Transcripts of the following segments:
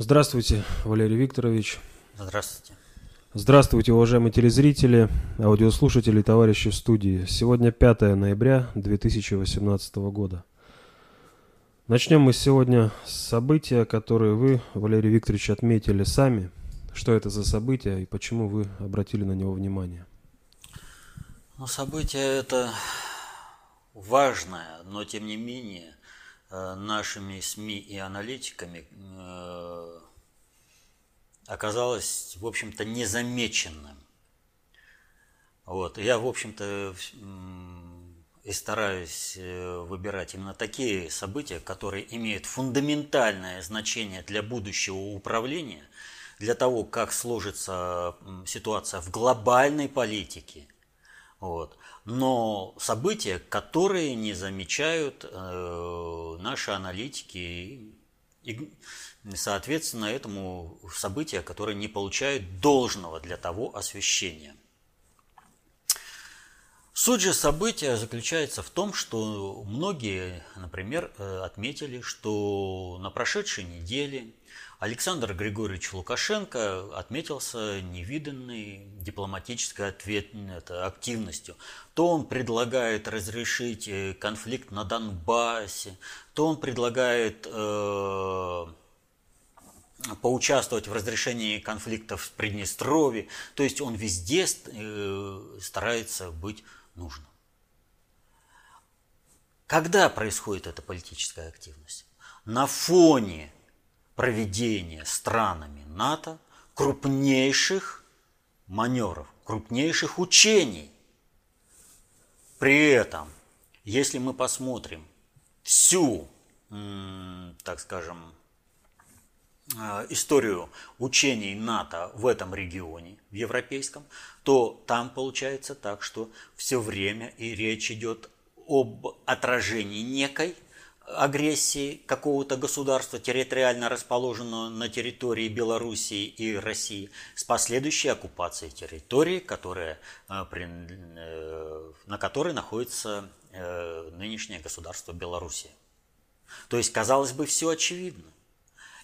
Здравствуйте, Валерий Викторович. Здравствуйте. Здравствуйте, уважаемые телезрители, аудиослушатели, товарищи в студии. Сегодня 5 ноября 2018 года. Начнем мы сегодня с события, которые вы, Валерий Викторович, отметили сами. Что это за событие и почему вы обратили на него внимание? Ну, событие это важное, но тем не менее нашими СМИ и аналитиками э, оказалось, в общем-то, незамеченным. Вот. Я, в общем-то, и стараюсь э, выбирать именно такие события, которые имеют фундаментальное значение для будущего управления, для того, как сложится ситуация в глобальной политике. Вот. Но события, которые не замечают э, наши аналитики и, соответственно, этому события, которые не получают должного для того освещения. Суть же события заключается в том, что многие, например, э, отметили, что на прошедшей неделе Александр Григорьевич Лукашенко отметился невиданной дипломатической ответ, это, активностью. То он предлагает разрешить э, конфликт на Донбассе, то он предлагает э, поучаствовать в разрешении конфликтов в Приднестровье. То есть он везде э, старается быть нужно. Когда происходит эта политическая активность? На фоне проведения странами НАТО крупнейших маневров, крупнейших учений. При этом, если мы посмотрим всю, так скажем, э, историю учений НАТО в этом регионе, в европейском, то там получается так, что все время и речь идет об отражении некой агрессии какого-то государства, территориально расположенного на территории Белоруссии и России, с последующей оккупацией территории, которая, э, э, на которой находится э, нынешнее государство Белоруссия. То есть, казалось бы, все очевидно.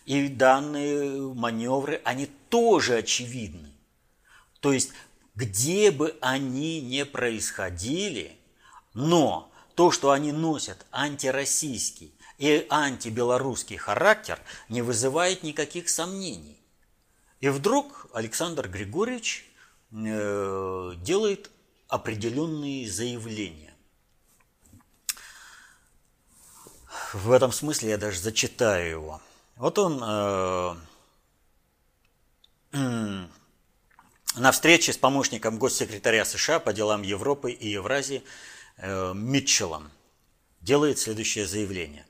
И данные маневры, они тоже очевидны. То есть где бы они ни происходили, но то, что они носят антироссийский и антибелорусский характер, не вызывает никаких сомнений. И вдруг Александр Григорьевич э, делает определенные заявления. В этом смысле я даже зачитаю его. Вот он э, на встрече с помощником госсекретаря США по делам Европы и Евразии Митчеллом делает следующее заявление.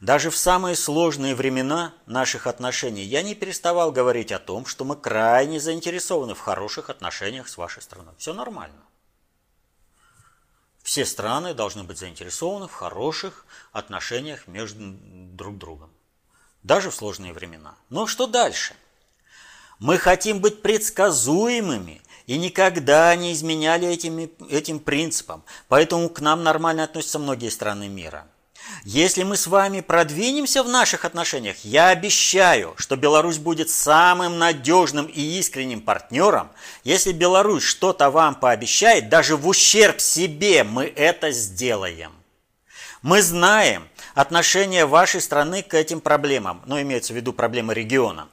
Даже в самые сложные времена наших отношений я не переставал говорить о том, что мы крайне заинтересованы в хороших отношениях с вашей страной. Все нормально. Все страны должны быть заинтересованы в хороших отношениях между друг другом. Даже в сложные времена. Но что дальше? Мы хотим быть предсказуемыми и никогда не изменяли этими, этим принципам, поэтому к нам нормально относятся многие страны мира. Если мы с вами продвинемся в наших отношениях, я обещаю, что Беларусь будет самым надежным и искренним партнером. Если Беларусь что-то вам пообещает, даже в ущерб себе мы это сделаем. Мы знаем отношение вашей страны к этим проблемам, но ну, имеется в виду проблемы региона.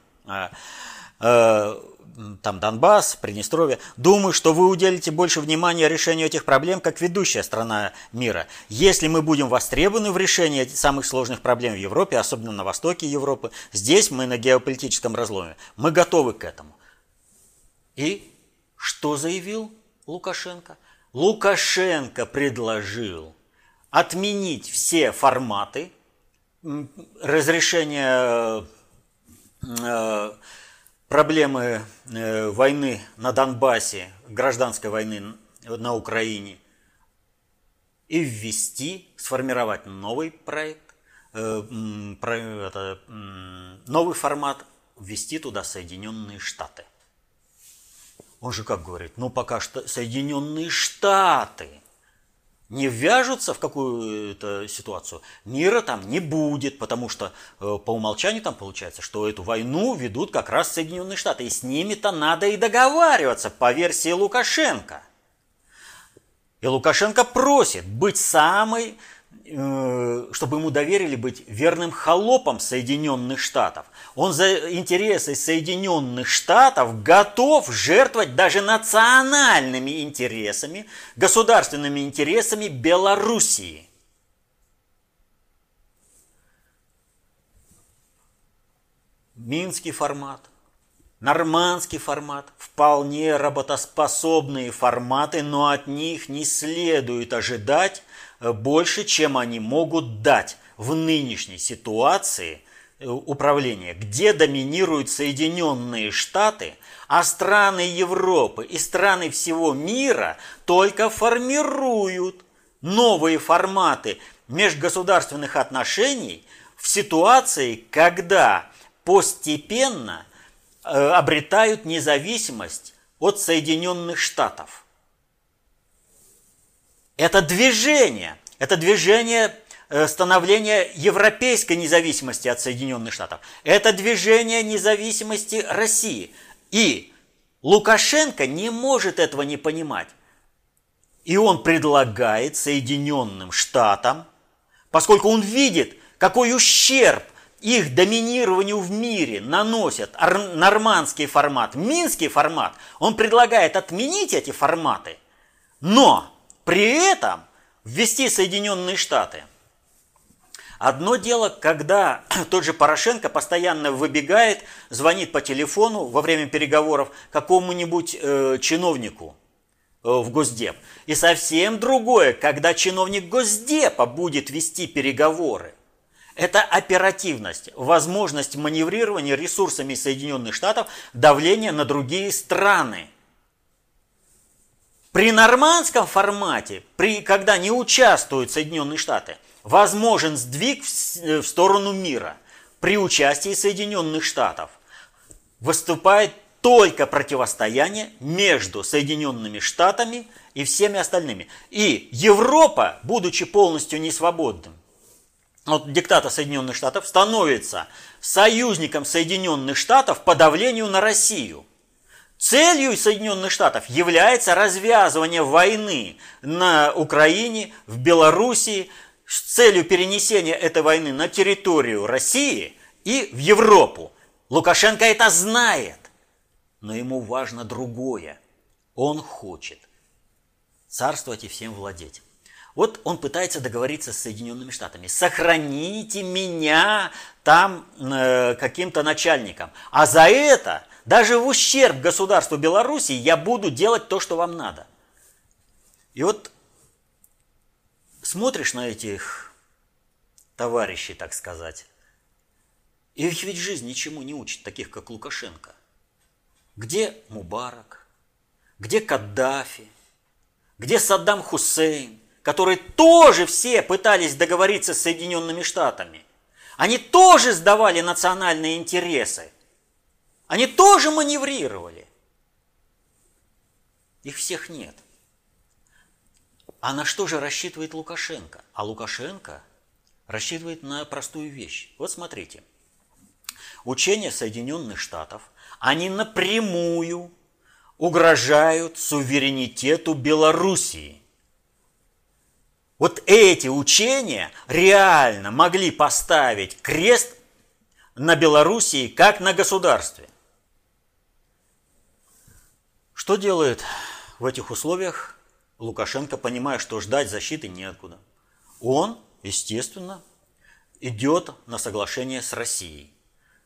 Там Донбасс, Приднестровье. Думаю, что вы уделите больше внимания решению этих проблем, как ведущая страна мира. Если мы будем востребованы в решении самых сложных проблем в Европе, особенно на востоке Европы, здесь мы на геополитическом разломе. Мы готовы к этому. И что заявил Лукашенко? Лукашенко предложил отменить все форматы разрешения э, проблемы э, войны на Донбассе, гражданской войны на Украине, и ввести, сформировать новый проект, э, новый формат, ввести туда Соединенные Штаты. Он же как говорит, ну пока что Соединенные Штаты не ввяжутся в какую-то ситуацию, мира там не будет, потому что э, по умолчанию там получается, что эту войну ведут как раз Соединенные Штаты, и с ними-то надо и договариваться по версии Лукашенко. И Лукашенко просит быть самой Э, чтобы ему доверили быть верным холопом Соединенных Штатов. Он за интересы Соединенных Штатов готов жертвовать даже национальными интересами, государственными интересами Белоруссии. Минский формат, нормандский формат, вполне работоспособные форматы, но от них не следует ожидать Э, больше, чем они могут дать в нынешней ситуации управления, где доминируют Соединенные Штаты, а страны Европы и страны всего мира только формируют новые форматы межгосударственных отношений в ситуации, когда постепенно э, обретают независимость от Соединенных Штатов. Это движение, это движение э, становления европейской независимости от Соединенных Штатов. Это движение независимости России. И Лукашенко не может этого не понимать. И он предлагает Соединенным Штатам, поскольку он видит, какой ущерб их доминированию в мире наносят нормандский формат, минский формат, он предлагает отменить эти форматы, но при этом ввести Соединенные Штаты. Одно дело, когда тот же Порошенко постоянно выбегает, звонит по телефону во время переговоров какому-нибудь э, чиновнику э, в Госдеп. И совсем другое, когда чиновник Госдепа будет вести переговоры. Это оперативность, возможность маневрирования ресурсами Соединенных Штатов, давление на другие страны. При нормандском формате, при, когда не участвуют Соединенные Штаты, возможен сдвиг в, э, в сторону мира. При участии Соединенных Штатов выступает только противостояние между Соединенными Штатами и всеми остальными. И Европа, будучи полностью несвободным, вот диктата Соединенных Штатов становится союзником Соединенных Штатов по давлению на Россию – Целью Соединенных Штатов является развязывание войны на Украине, в Белоруссии, с целью перенесения этой войны на территорию России и в Европу. Лукашенко это знает, но ему важно другое. Он хочет царствовать и всем владеть. Вот он пытается договориться с Соединенными Штатами. Сохраните меня там э, каким-то начальником. А за это даже в ущерб государству Беларуси я буду делать то, что вам надо. И вот смотришь на этих товарищей, так сказать, их ведь жизнь ничему не учит, таких как Лукашенко. Где Мубарак? Где Каддафи? Где Саддам Хусейн? Которые тоже все пытались договориться с Соединенными Штатами. Они тоже сдавали национальные интересы. Они тоже маневрировали. Их всех нет. А на что же рассчитывает Лукашенко? А Лукашенко рассчитывает на простую вещь. Вот смотрите. Учения Соединенных Штатов, они напрямую угрожают суверенитету Белоруссии. Вот эти учения реально могли поставить крест на Белоруссии как на государстве. Что делает в этих условиях Лукашенко, понимая, что ждать защиты неоткуда? Он, естественно, идет на соглашение с Россией.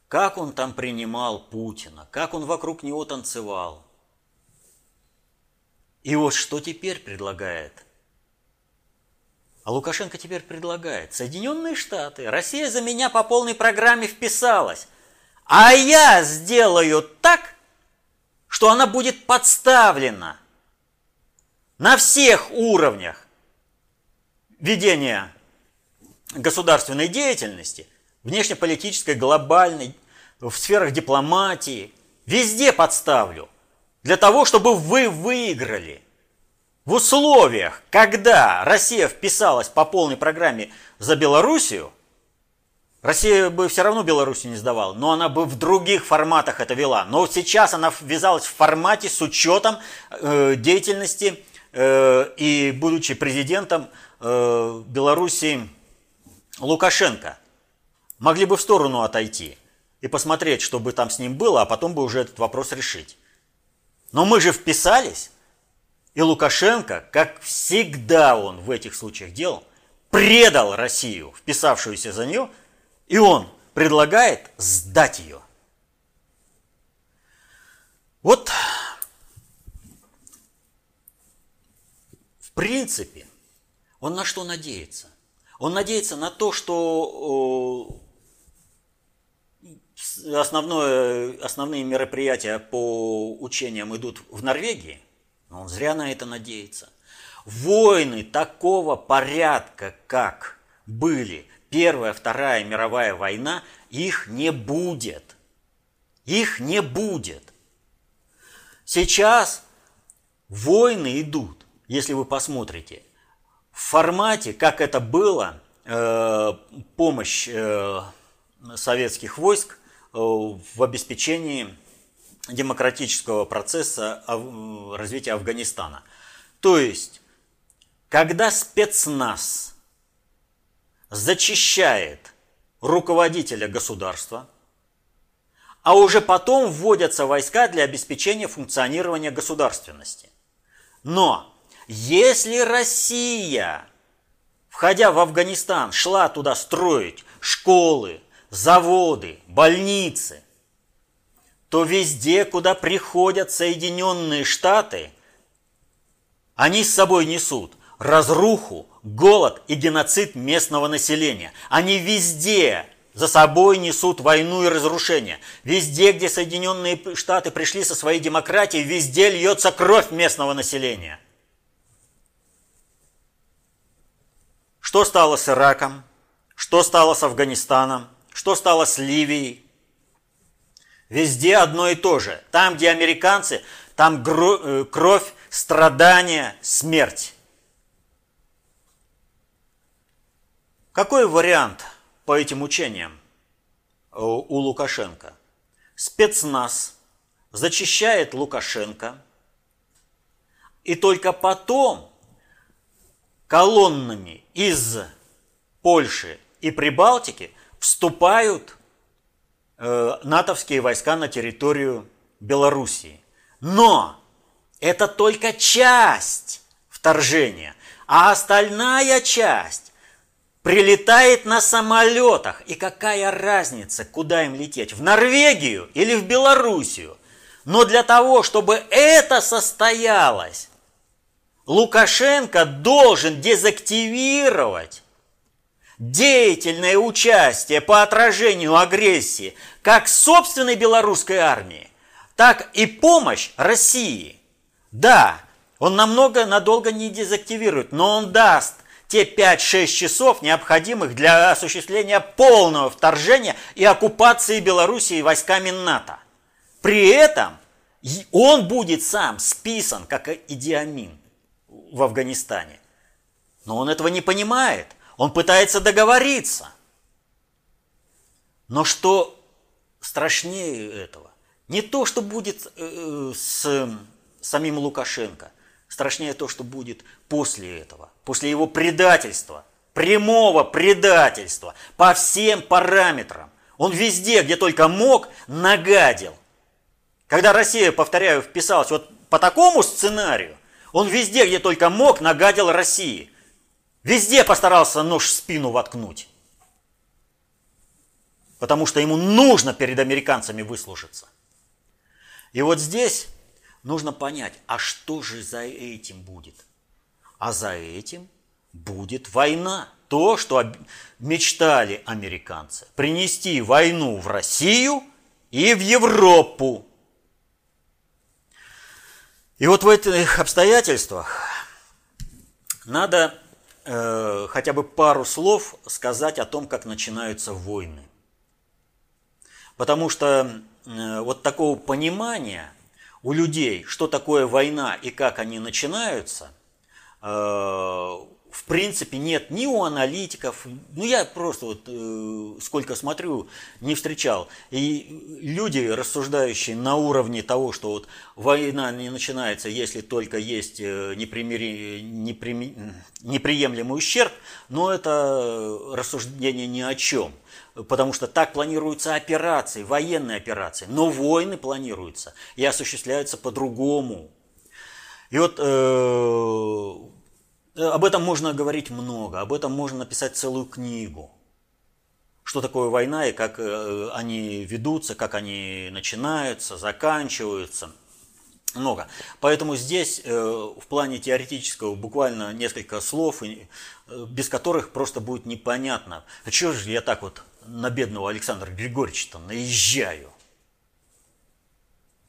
Как он там принимал Путина, как он вокруг него танцевал. И вот что теперь предлагает? А Лукашенко теперь предлагает. Соединенные Штаты, Россия за меня по полной программе вписалась. А я сделаю так, что она будет подставлена на всех уровнях ведения государственной деятельности, внешнеполитической, глобальной, в сферах дипломатии, везде подставлю, для того, чтобы вы выиграли. в условиях, когда Россия вписалась по полной программе за Белоруссию, Россия бы все равно Белоруссию не сдавала, но она бы в других форматах это вела. Но сейчас она ввязалась в формате с учетом э, деятельности э, и будучи президентом э, Белоруссии Лукашенко. Могли бы в сторону отойти и посмотреть, что бы там с ним было, а потом бы уже этот вопрос решить. Но мы же вписались. И Лукашенко, как всегда он в этих случаях делал, предал Россию, вписавшуюся за нее, и он предлагает сдать ее. Вот, принципе, он на что надеется? Он надеется на то, что основное, основные мероприятия по учениям идут в Норвегии, но он зря на это надеется. Войны такого порядка, как были Первая, Вторая мировая война, их не будет. Их не будет. Сейчас войны идут, если вы посмотрите, в формате, как это было, э, помощь э, советских войск э, в обеспечении демократического процесса развития Афганистана. То есть, когда спецназ зачищает руководителя государства, а уже потом вводятся войска для обеспечения функционирования государственности. Но если Россия, входя в Афганистан, шла туда строить школы, заводы, больницы, то везде, куда приходят Соединенные Штаты, они с собой несут разруху, голод и геноцид местного населения. Они везде за собой несут войну и разрушение. Везде, где Соединенные Штаты пришли со своей демократией, везде льется кровь местного населения. Что стало с Ираком? Что стало с Афганистаном? Что стало с Ливией? Везде одно и то же. Там, где американцы, там э, кровь, страдания, смерть. Какой вариант по этим учениям у Лукашенко? Спецназ зачищает Лукашенко, и только потом колоннами из Польши и Прибалтики вступают э, натовские войска на территорию Белоруссии. Но это только часть вторжения, а остальная часть прилетает на самолетах. И какая разница, куда им лететь, в Норвегию или в Белоруссию? Но для того, чтобы это состоялось, Лукашенко должен дезактивировать деятельное участие по отражению агрессии как собственной белорусской армии, так и помощь России. Да, он намного надолго не дезактивирует, но он даст те 5-6 часов, необходимых для осуществления полного вторжения и оккупации Белоруссии войсками НАТО. При этом он будет сам списан как идиамин в Афганистане. Но он этого не понимает. Он пытается договориться. Но что страшнее этого? Не то, что будет э, с самим Лукашенко. Страшнее то, что будет после этого. После его предательства. Прямого предательства. По всем параметрам. Он везде, где только мог, нагадил. Когда Россия, повторяю, вписалась вот по такому сценарию, он везде, где только мог, нагадил России. Везде постарался нож в спину воткнуть. Потому что ему нужно перед американцами выслужиться. И вот здесь нужно понять, а что же за этим будет? А за этим будет война. То, что мечтали американцы. Принести войну в Россию и в Европу. И вот в этих обстоятельствах надо э, хотя бы пару слов сказать о том, как начинаются войны. Потому что э, вот такого понимания у людей, что такое война и как они начинаются, э, в принципе нет ни у аналитиков, ну я просто вот э, сколько смотрю, не встречал. И люди, рассуждающие на уровне того, что вот война не начинается, если только есть э, непримири, непри, неприемлемый ущерб, но это рассуждение ни о чем. Потому что так планируются операции, военные операции. Но войны планируются и осуществляются по-другому. И вот э, об этом можно говорить много, об этом можно написать целую книгу. Что такое война и как э, они ведутся, как они начинаются, заканчиваются. Много. Поэтому здесь э, в плане теоретического буквально несколько слов, без которых просто будет непонятно. А чего же я так вот на бедного Александра Григорьевича наезжаю?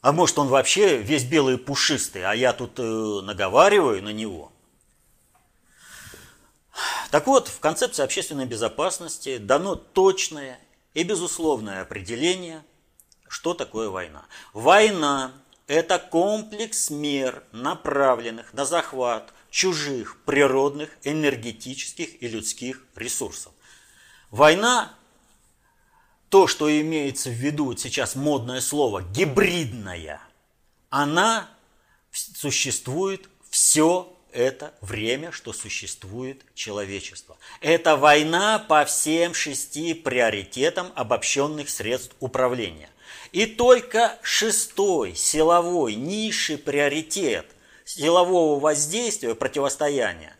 А может он вообще весь белый и пушистый, а я тут наговариваю на него – так вот, в концепции общественной безопасности дано точное и безусловное определение, что такое война. Война – это комплекс мер, направленных на захват чужих природных, энергетических и людских ресурсов. Война – то, что имеется в виду сейчас модное слово «гибридная», она существует все это время, что существует человечество. Это война по всем шести приоритетам обобщенных средств управления. И только шестой силовой низший приоритет силового воздействия, противостояния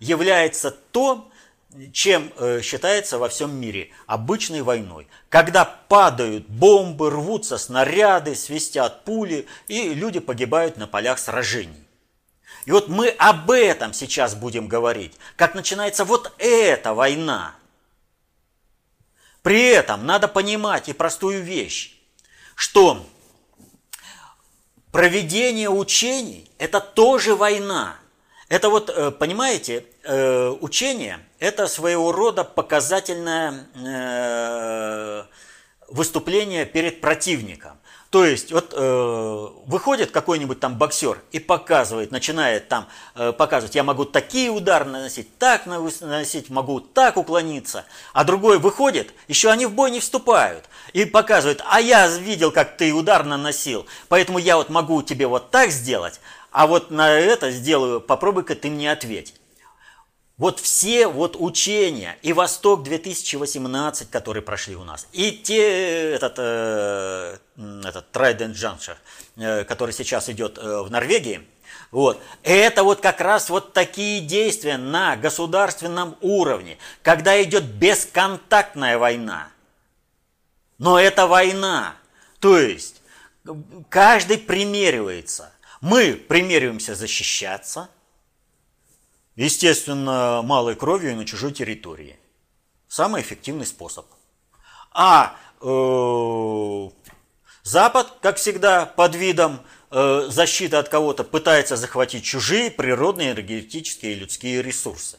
является то, чем э, считается во всем мире обычной войной. Когда падают бомбы, рвутся снаряды, свистят пули, и люди погибают на полях сражений. И вот мы об этом сейчас будем говорить, как начинается вот эта война. При этом надо понимать и простую вещь, что проведение учений – это тоже война. Это вот, э, понимаете, э, учение – это своего рода показательное э, выступление перед противником. То есть вот э, выходит какой-нибудь там боксер и показывает, начинает там э, показывать, я могу такие удары наносить, так наносить, могу так уклониться. А другой выходит, еще они в бой не вступают и показывает, а я видел, как ты удар наносил, поэтому я вот могу тебе вот так сделать, а вот на это сделаю, попробуй-ка ты мне ответить. Вот все вот учения и Восток 2018, которые прошли у нас, и те, этот, э, этот Trident Juncture, э, который сейчас идет э, в Норвегии, вот. Это вот как раз вот такие действия на государственном уровне, когда идет бесконтактная война. Но это война. То есть каждый примеривается. Мы примериваемся защищаться – Естественно, малой кровью и на чужой территории. Самый эффективный способ. А э, Запад, как всегда, под видом э, защиты от кого-то пытается захватить чужие природные, энергетические и людские ресурсы.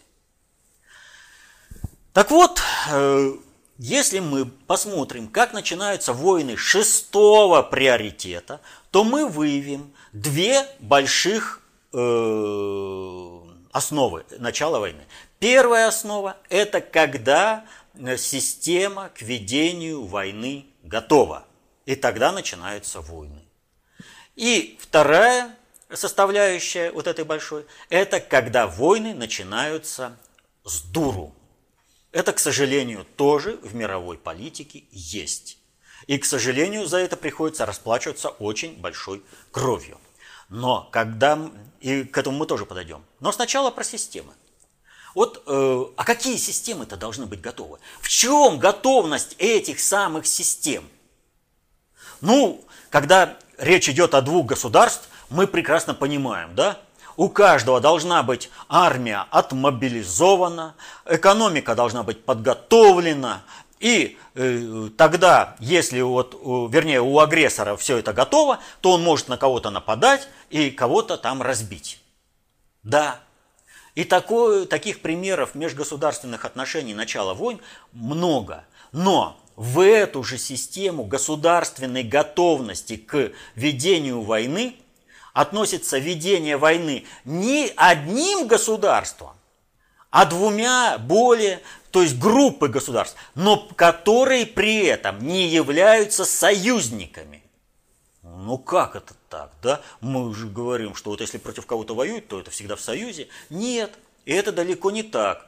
Так вот, э, если мы посмотрим, как начинаются войны шестого приоритета, то мы выявим две больших э, основы начала войны. Первая основа – это когда э, система к ведению войны готова. И тогда начинаются войны. И вторая составляющая вот этой большой – это когда войны начинаются с дуру. Это, к сожалению, тоже в мировой политике есть. И, к сожалению, за это приходится расплачиваться очень большой кровью. Но когда... И к этому мы тоже подойдем. Но сначала про системы. Вот, э, а какие системы-то должны быть готовы? В чем готовность этих самых систем? Ну, когда речь идет о двух государств, мы прекрасно понимаем, да? У каждого должна быть армия отмобилизована, экономика должна быть подготовлена, и э, тогда, если вот, вернее, у агрессора все это готово, то он может на кого-то нападать и кого-то там разбить. Да. И такое, таких примеров межгосударственных отношений начала войн много. Но в эту же систему государственной готовности к ведению войны относится ведение войны не одним государством, а двумя более, то есть группы государств, но которые при этом не являются союзниками. Ну как это так, да? Мы уже говорим, что вот если против кого-то воюют, то это всегда в союзе. Нет, это далеко не так.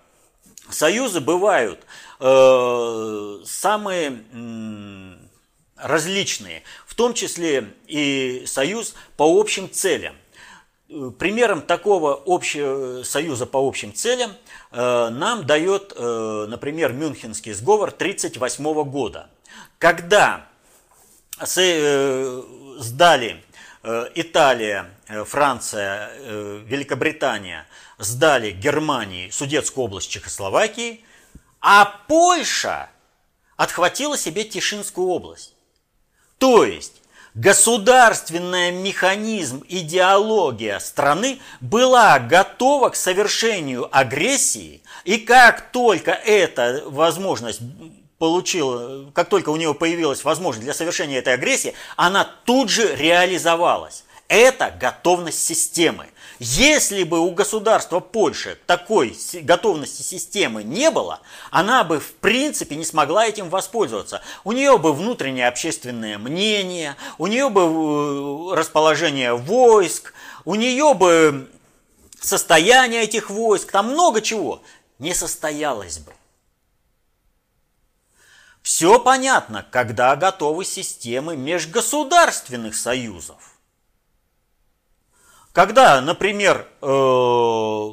Союзы бывают э, самые э, различные, в том числе и союз по общим целям. Примером такого общего союза по общим целям э, нам дает, э, например, Мюнхенский сговор 1938 года, когда э, сдали Италия, Франция, Великобритания сдали Германии Судетскую область Чехословакии, а Польша отхватила себе Тишинскую область. То есть государственный механизм, идеология страны была готова к совершению агрессии, и как только эта возможность получила, как только у него появилась возможность для совершения этой агрессии, она тут же реализовалась. Это готовность системы. Если бы у государства Польши такой готовности системы не было, она бы в принципе не смогла этим воспользоваться. У нее бы внутреннее общественное мнение, у нее бы э, расположение войск, у нее бы состояние этих войск, там много чего не состоялось бы. Все понятно, когда готовы системы межгосударственных союзов. Когда, например, э,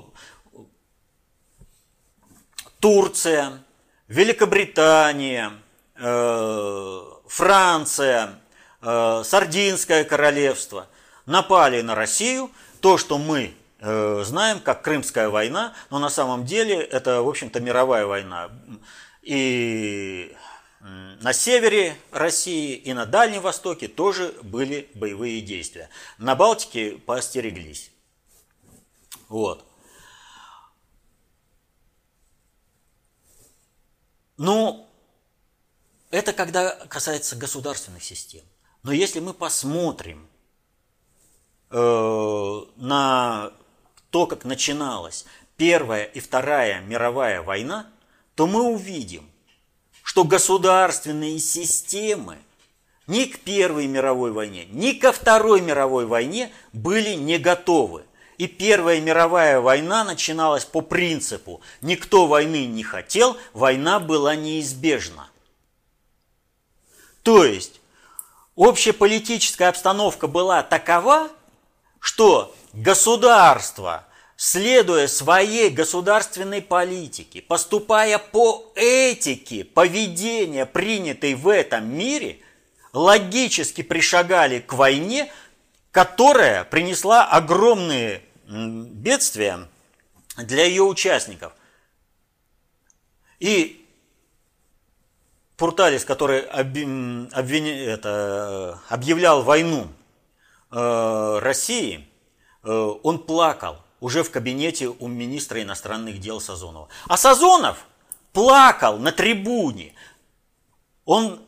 Турция, Великобритания, э, Франция, э, Сардинское королевство напали на Россию, то, что мы знаем как Крымская война, но на самом деле это, в общем-то, мировая война. И на севере России и на Дальнем Востоке тоже были боевые действия. На Балтике поостереглись. Вот. Ну, это когда касается государственных систем. Но если мы посмотрим э, на то, как начиналась Первая и Вторая мировая война, то мы увидим, что государственные системы ни к Первой мировой войне, ни ко Второй мировой войне были не готовы. И Первая мировая война начиналась по принципу «никто войны не хотел, война была неизбежна». То есть общая политическая обстановка была такова, что государство следуя своей государственной политике, поступая по этике поведения, принятой в этом мире, логически пришагали к войне, которая принесла огромные бедствия для ее участников. И Пурталис, который обвин... это, объявлял войну э, России, э, он плакал уже в кабинете у министра иностранных дел Сазонова. А Сазонов плакал на трибуне. Он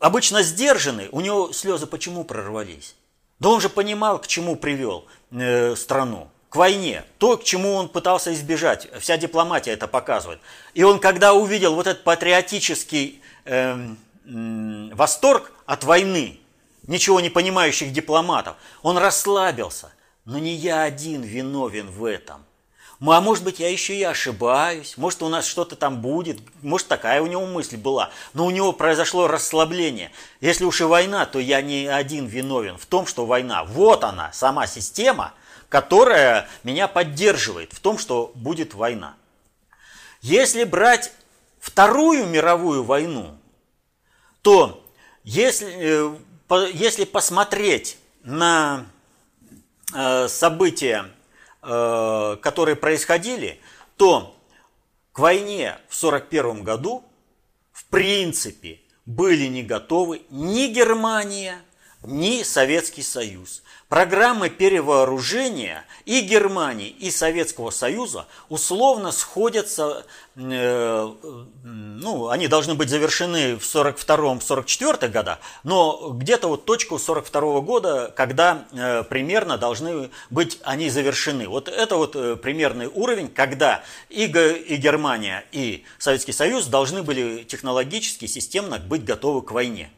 обычно сдержанный, у него слезы почему прорвались? Да он же понимал, к чему привел э, страну. К войне. То, к чему он пытался избежать. Вся дипломатия это показывает. И он, когда увидел вот этот патриотический э, э, восторг от войны, ничего не понимающих дипломатов, он расслабился – но не я один виновен в этом. А может быть, я еще и ошибаюсь, может, у нас что-то там будет, может, такая у него мысль была. Но у него произошло расслабление. Если уж и война, то я не один виновен в том, что война. Вот она, сама система, которая меня поддерживает в том, что будет война. Если брать Вторую мировую войну, то если, э, если посмотреть на события, э, которые происходили, то к войне в 1941 году в принципе были не готовы ни Германия, ни Советский Союз. Программы перевооружения и Германии, и Советского Союза условно сходятся, э, ну, они должны быть завершены в 42-44 годах, но где-то вот точку 42 года, когда э, примерно должны быть они завершены. Вот это вот э, примерный уровень, когда и, и Германия, и Советский Союз должны были технологически, системно быть готовы к войне.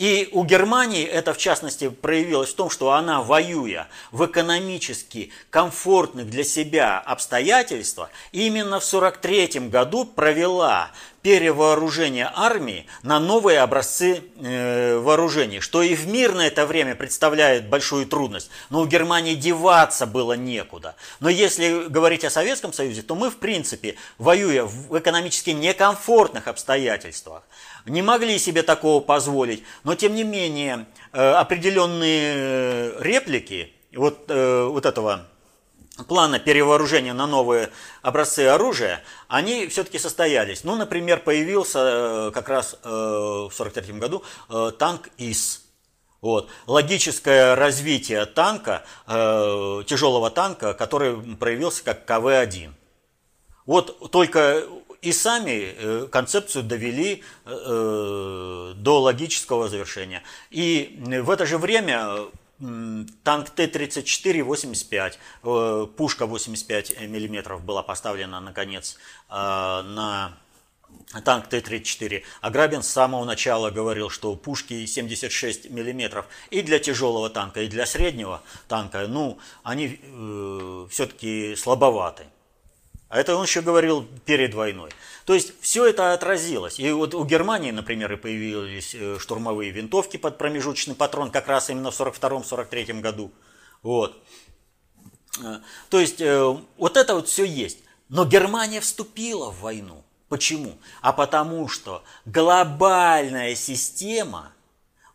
И у Германии это, в частности, проявилось в том, что она, воюя в экономически комфортных для себя обстоятельствах, именно в 1943 году провела перевооружение армии на новые образцы э, вооружений, что и в мирное это время представляет большую трудность. Но у Германии деваться было некуда. Но если говорить о Советском Союзе, то мы, в принципе, воюя в экономически некомфортных обстоятельствах, не могли себе такого позволить, но тем не менее э, определенные э, реплики вот, э, вот этого плана перевооружения на новые образцы оружия, они все-таки состоялись. Ну, например, появился как раз в 1943 году танк ИС. Вот. Логическое развитие танка, тяжелого танка, который проявился как КВ-1. Вот только и сами э, концепцию довели э, до логического завершения. И в это же время танк Т-34-85, э, пушка 85 мм была поставлена, наконец, на танк Т-34. Аграбин с самого начала говорил, что пушки 76 мм и для тяжелого танка, и для среднего танка, ну, они э, все-таки слабоваты. А это он еще говорил перед войной. То есть все это отразилось. И вот у Германии, например, и появились э, штурмовые винтовки под промежуточный патрон как раз именно в 1942-1943 году. Вот. Э, то есть э, вот это вот все есть. Но Германия вступила в войну. Почему? А потому что глобальная система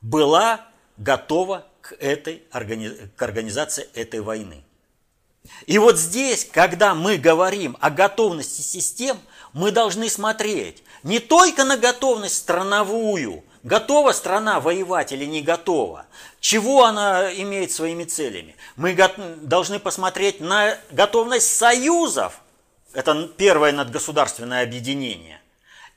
была готова к, этой, к организации этой войны. И вот здесь, когда мы говорим о готовности систем, мы должны смотреть не только на готовность страновую, готова страна воевать или не готова, чего она имеет своими целями. Мы должны посмотреть на готовность союзов, это первое надгосударственное объединение.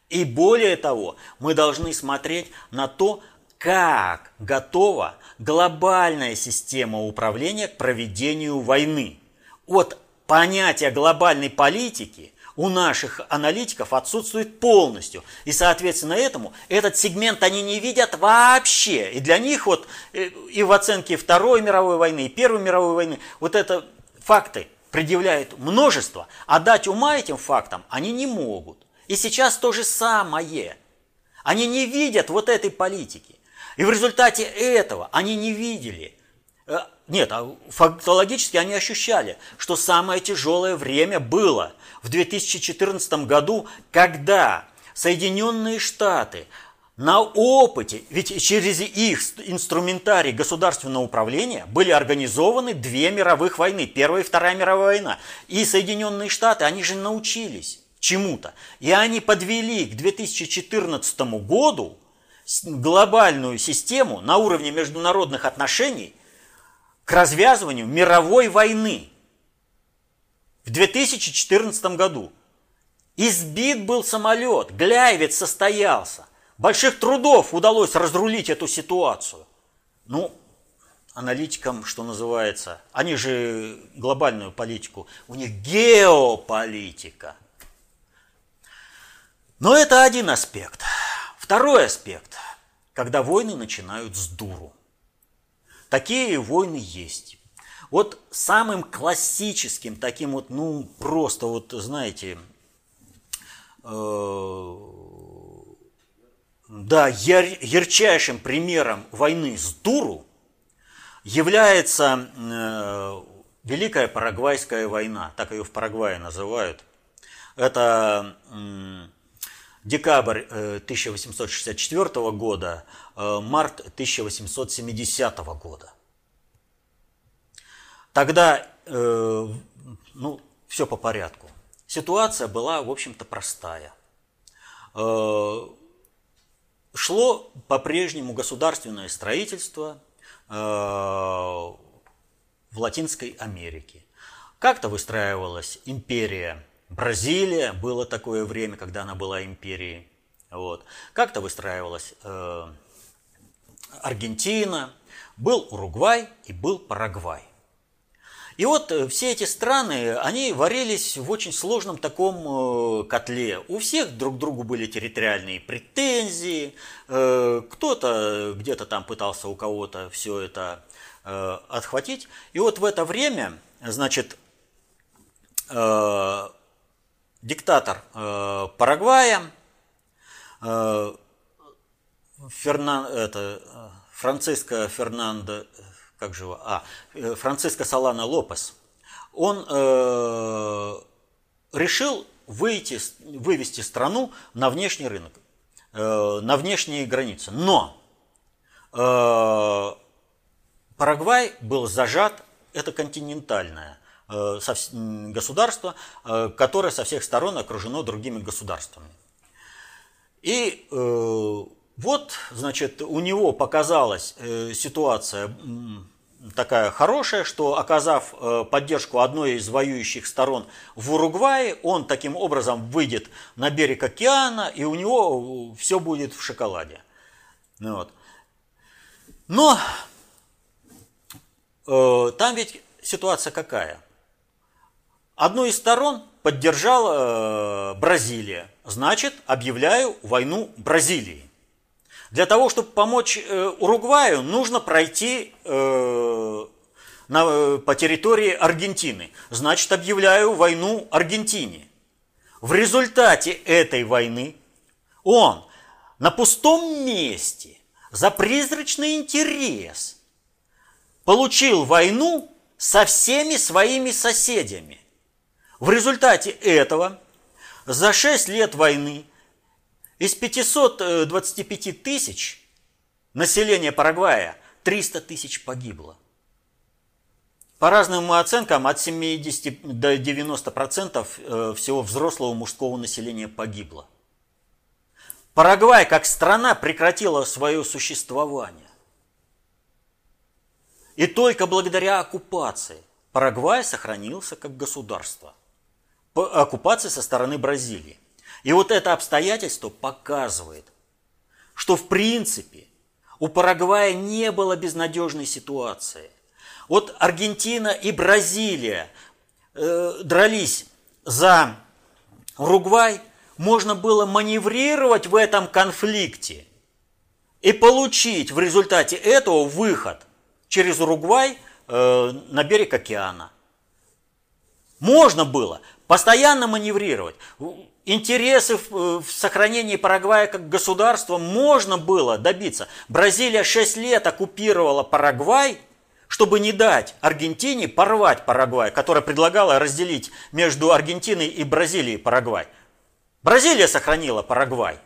И более того, мы должны смотреть на то, как готова глобальная система управления к проведению войны от понятия глобальной политики у наших аналитиков отсутствует полностью. И, соответственно, этому этот сегмент они не видят вообще. И для них вот э, и в оценке Второй мировой войны, и Первой мировой войны, вот это факты предъявляют множество, а дать ума этим фактам они не могут. И сейчас то же самое. Они не видят вот этой политики. И в результате этого они не видели Э, нет, а фактологически они ощущали, что самое тяжелое время было в 2014 году, когда Соединенные Штаты на опыте, ведь через их инструментарий государственного управления были организованы две мировых войны, Первая и Вторая мировая война. И Соединенные Штаты, они же научились чему-то. И они подвели к 2014 году глобальную систему на уровне международных отношений к развязыванию мировой войны в 2014 году. Избит был самолет, Гляевец состоялся. Больших трудов удалось разрулить эту ситуацию. Ну, аналитикам, что называется, они же глобальную политику, у них геополитика. Но это один аспект. Второй аспект, когда войны начинают с дуру. Такие войны есть. Вот самым классическим, таким вот, ну, просто вот, знаете, э, да, яр, ярчайшим примером войны с дуру является э, Великая Парагвайская война, так ее в Парагвае называют. Это э, декабрь 1864 э, года, э, март 1870 года. Тогда, э, ну, все по порядку. Ситуация была, в общем-то, простая. Шло по-прежнему государственное строительство в Латинской Америке. Как-то выстраивалась империя Бразилия, было такое время, когда она была империей. Вот. Как-то выстраивалась э, Аргентина, был Уругвай и был Парагвай. И вот э, все эти страны, они варились в очень сложном таком э, котле. У всех друг к другу были территориальные претензии, э, кто-то где-то там пытался у кого-то все это отхватить. И вот в это время, значит, диктатор Парагвая, Фернан, это, Франциско Фернандо как же его, а, э, Франциско Салана Лопес, он э, решил выйти, вывести страну на внешний рынок, э, на внешние границы. Но э, Парагвай был зажат, это континентальное э, государство, э, которое со всех сторон окружено другими государствами. И э, вот, значит, у него показалась э, ситуация такая хорошая, что оказав э, поддержку одной из воюющих сторон в Уругвае, он таким образом выйдет на берег океана, и у него все будет в шоколаде. Ну вот. Но э, там ведь ситуация какая? Одну из сторон поддержала э, Бразилия. Значит, объявляю войну Бразилии. Для того, чтобы помочь э, Уругваю, нужно пройти э, по территории Аргентины. Значит, объявляю войну Аргентине. В результате этой войны он на пустом месте за призрачный интерес получил войну со всеми своими соседями. В результате этого за 6 лет войны из 525 тысяч населения Парагвая 300 тысяч погибло. По разным оценкам, от 70 до 90% процентов э, всего взрослого мужского населения погибло. Парагвай как страна прекратила свое существование. И только благодаря оккупации Парагвай сохранился как государство. Оккупации со стороны Бразилии. И вот это обстоятельство показывает, что в принципе у Парагвая не было безнадежной ситуации. Вот Аргентина и Бразилия э, дрались за Уругвай, можно было маневрировать в этом конфликте и получить в результате этого выход через Уругвай э, на берег океана. Можно было постоянно маневрировать интересы в, в сохранении Парагвая как государства можно было добиться. Бразилия 6 лет оккупировала Парагвай, чтобы не дать Аргентине порвать Парагвай, которая предлагала разделить между Аргентиной и Бразилией Парагвай. Бразилия сохранила Парагвай.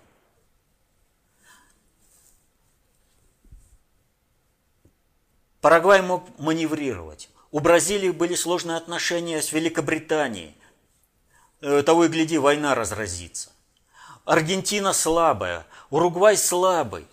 Парагвай мог маневрировать. У Бразилии были сложные отношения с Великобританией. Э, того и гляди, война разразится. Аргентина слабая, Уругвай слабый.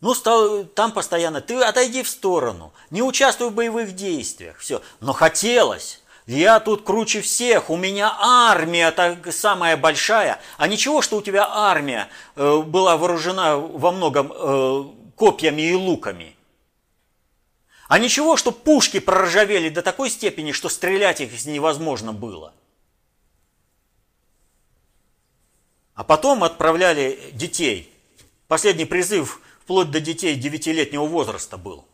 Ну, стал, там постоянно, ты отойди в сторону, не участвуй в боевых действиях, все. Но хотелось, я тут круче всех, у меня армия так самая большая. А ничего, что у тебя армия э, была вооружена во многом э, копьями и луками. А ничего, что пушки проржавели до такой степени, что стрелять их невозможно было. А потом отправляли детей. Последний призыв вплоть до детей девятилетнего возраста был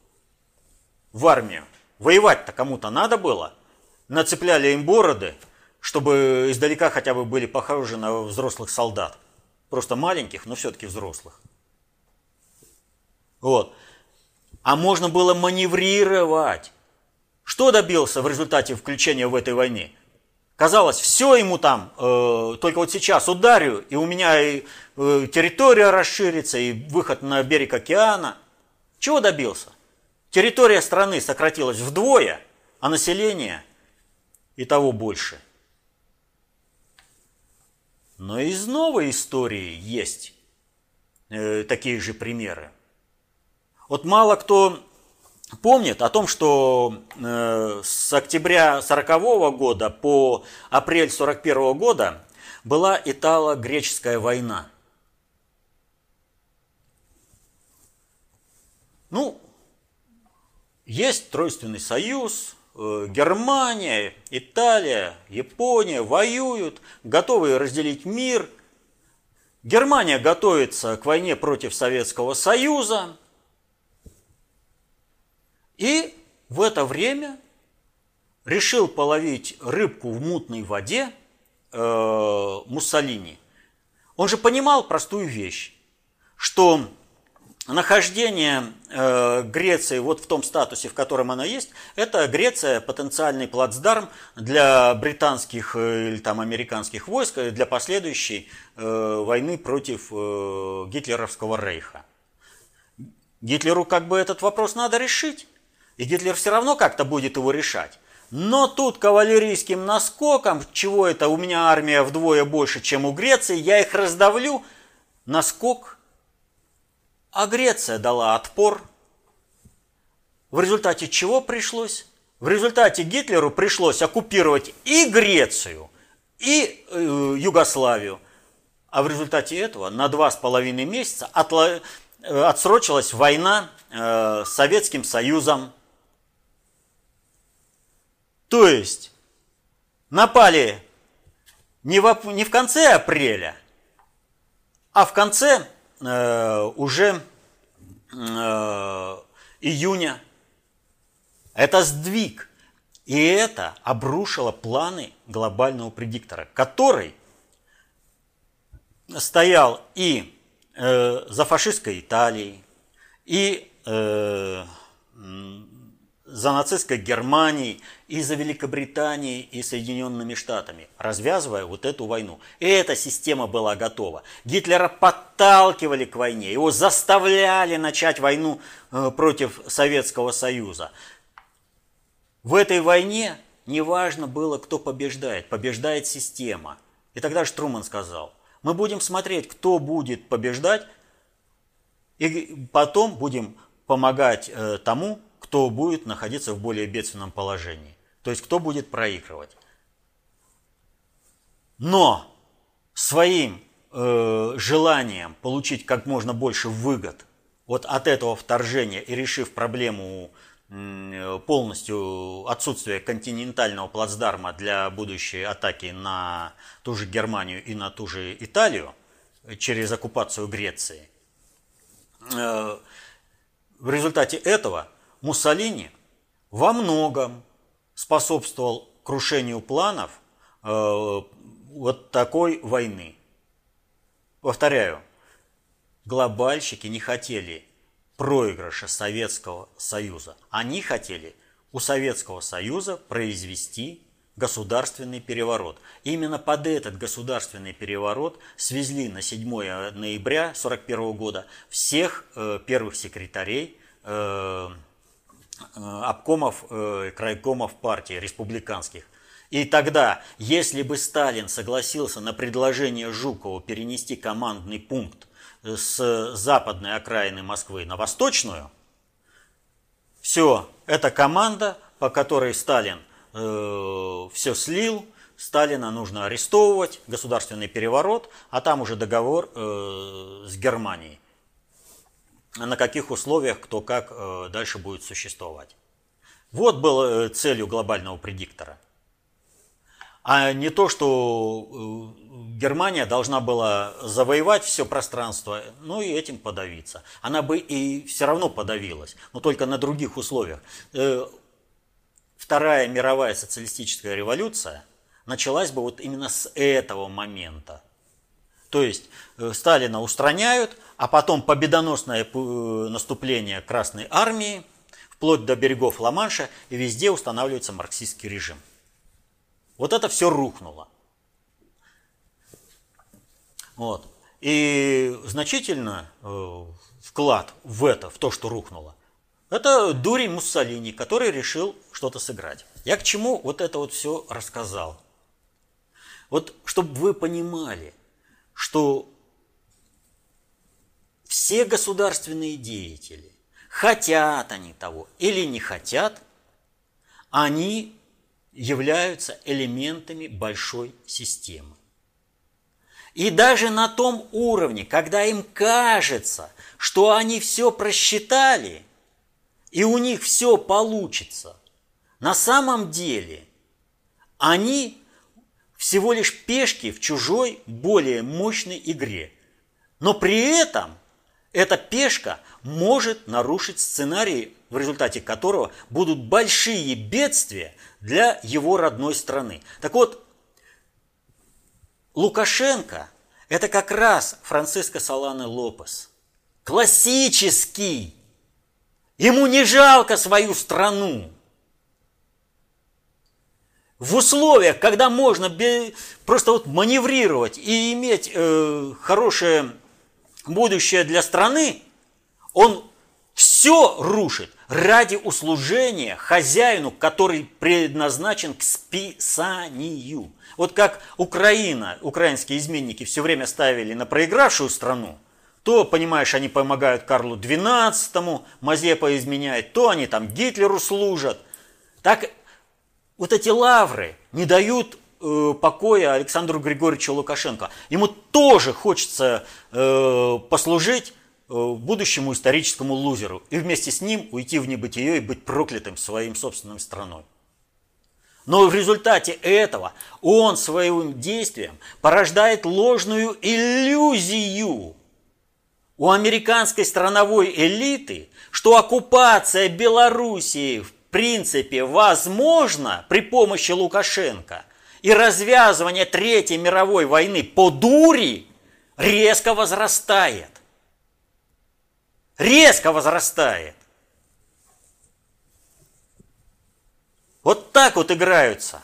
в армию. Воевать-то кому-то надо было. Нацепляли им бороды, чтобы издалека хотя бы были похожи на взрослых солдат. Просто маленьких, но все-таки взрослых. Вот. А можно было маневрировать. Что добился в результате включения в этой войне? Казалось, все ему там, э, только вот сейчас ударю, и у меня и э, территория расширится, и выход на берег океана. Чего добился? Территория страны сократилась вдвое, а население и того больше. Но из новой истории есть э, такие же примеры. Вот мало кто помнит о том, что э, с октября 40 года по апрель 41 года была Итало-Греческая война. Ну, есть Тройственный союз, э, Германия, Италия, Япония воюют, готовы разделить мир. Германия готовится к войне против Советского Союза. И в это время решил половить рыбку в мутной воде э, Муссолини. Он же понимал простую вещь, что нахождение э, Греции вот в том статусе, в котором она есть, это Греция потенциальный плацдарм для британских э, или там американских войск э, для последующей э, войны против э, гитлеровского рейха. Гитлеру как бы этот вопрос надо решить, и Гитлер все равно как-то будет его решать. Но тут кавалерийским наскоком, чего это у меня армия вдвое больше, чем у Греции, я их раздавлю, наскок а Греция дала отпор. В результате чего пришлось? В результате Гитлеру пришлось оккупировать и Грецию, и э, Югославию. А в результате этого на два с половиной месяца отло... Э, отсрочилась война э, с Советским Союзом. То есть напали не в, не в конце апреля, а в конце Э, уже э, июня. Это сдвиг. И это обрушило планы глобального предиктора, который стоял и э, за фашистской Италией, и э, за нацистской Германией, и за Великобританией и Соединенными Штатами, развязывая вот эту войну. И эта система была готова. Гитлера подталкивали к войне, его заставляли начать войну э, против Советского Союза. В этой войне неважно было, кто побеждает, побеждает система. И тогда Штруман сказал, мы будем смотреть, кто будет побеждать, и потом будем помогать э, тому, кто будет находиться в более бедственном положении. То есть кто будет проигрывать. Но своим э, желанием получить как можно больше выгод вот от этого вторжения и решив проблему полностью отсутствия континентального плацдарма для будущей атаки на ту же Германию и на ту же Италию через оккупацию Греции, э, в результате этого Муссолини во многом способствовал крушению планов э, вот такой войны. Повторяю, глобальщики не хотели проигрыша Советского Союза. Они хотели у Советского Союза произвести государственный переворот. Именно под этот государственный переворот свезли на 7 ноября 1941 года всех э, первых секретарей э, обкомов, э, крайкомов партии республиканских. И тогда, если бы Сталин согласился на предложение Жукова перенести командный пункт с западной окраины Москвы на восточную, все, это команда, по которой Сталин э, все слил, Сталина нужно арестовывать, государственный переворот, а там уже договор э, с Германией на каких условиях кто как э, дальше будет существовать. Вот было э, целью глобального предиктора. А не то, что э, Германия должна была завоевать все пространство, ну и этим подавиться. Она бы и все равно подавилась, но только на других условиях. Вторая мировая социалистическая революция началась бы вот именно с этого момента. То есть Сталина устраняют, а потом победоносное э, наступление Красной Армии, вплоть до берегов Ла-Манша, и везде устанавливается марксистский режим. Вот это все рухнуло. Вот. И значительно э, вклад в это, в то, что рухнуло, это дурень Муссолини, который решил что-то сыграть. Я к чему вот это вот все рассказал? Вот чтобы вы понимали, что все государственные деятели, хотят они того или не хотят, они являются элементами большой системы. И даже на том уровне, когда им кажется, что они все просчитали, и у них все получится, на самом деле они всего лишь пешки в чужой более мощной игре. Но при этом эта пешка может нарушить сценарий, в результате которого будут большие бедствия для его родной страны. Так вот, Лукашенко – это как раз Франциско Саланы Лопес. Классический. Ему не жалко свою страну. В условиях, когда можно просто вот маневрировать и иметь э, хорошее будущее для страны, он все рушит ради услужения хозяину, который предназначен к списанию. Вот как Украина, украинские изменники все время ставили на проигравшую страну, то, понимаешь, они помогают Карлу XII, Мазепа изменяет, то они там Гитлеру служат. Так вот эти лавры не дают э, покоя Александру Григорьевичу Лукашенко. Ему тоже хочется э, послужить э, будущему историческому лузеру и вместе с ним уйти в небытие и быть проклятым своим собственным страной. Но в результате этого он своим действием порождает ложную иллюзию у американской страновой элиты, что оккупация Белоруссии в принципе возможна при помощи Лукашенко и развязывание Третьей мировой войны по дури резко возрастает. Резко возрастает. Вот так вот играются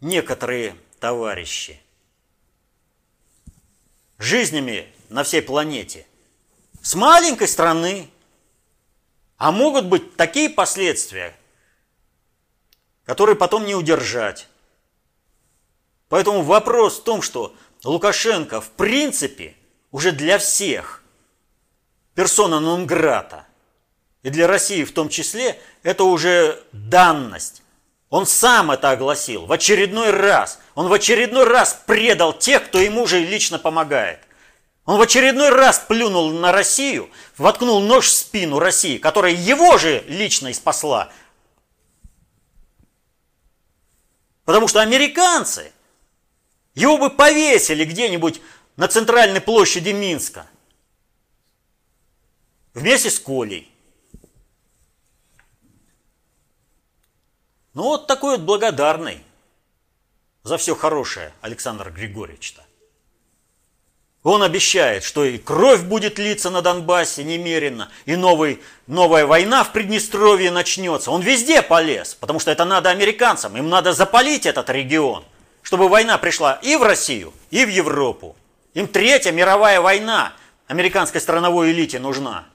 некоторые товарищи жизнями на всей планете. С маленькой страны. А могут быть такие последствия, которые потом не удержать. Поэтому вопрос в том, что Лукашенко в принципе уже для всех персона нон-грата, и для России в том числе, это уже данность. Он сам это огласил в очередной раз. Он в очередной раз предал тех, кто ему же лично помогает. Он в очередной раз плюнул на Россию, воткнул нож в спину России, которая его же лично и спасла. Потому что американцы его бы повесили где-нибудь на центральной площади Минска вместе с Колей. Ну вот такой вот благодарный за все хорошее Александр Григорьевич-то. Он обещает, что и кровь будет литься на Донбассе немерено, и новый, новая война в Приднестровье начнется. Он везде полез, потому что это надо американцам. Им надо запалить этот регион, чтобы война пришла и в Россию, и в Европу. Им третья мировая война американской страновой элите нужна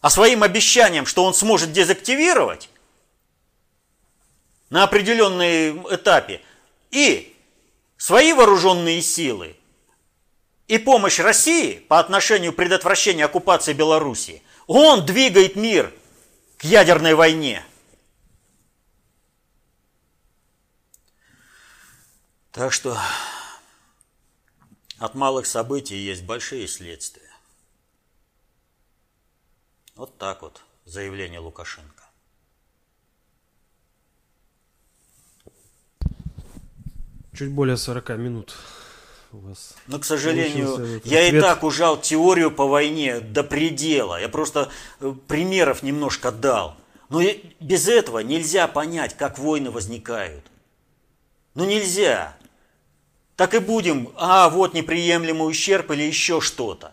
а своим обещанием, что он сможет дезактивировать на определенном этапе и свои вооруженные силы, и помощь России по отношению к предотвращению оккупации Белоруссии, он двигает мир к ядерной войне. Так что от малых событий есть большие следствия. Вот так вот заявление Лукашенко. Чуть более 40 минут у вас. Но, к сожалению, я ответ. и так ужал теорию по войне до предела. Я просто э, примеров немножко дал. Но без этого нельзя понять, как войны возникают. Ну нельзя. Так и будем, а вот неприемлемый ущерб или еще что-то.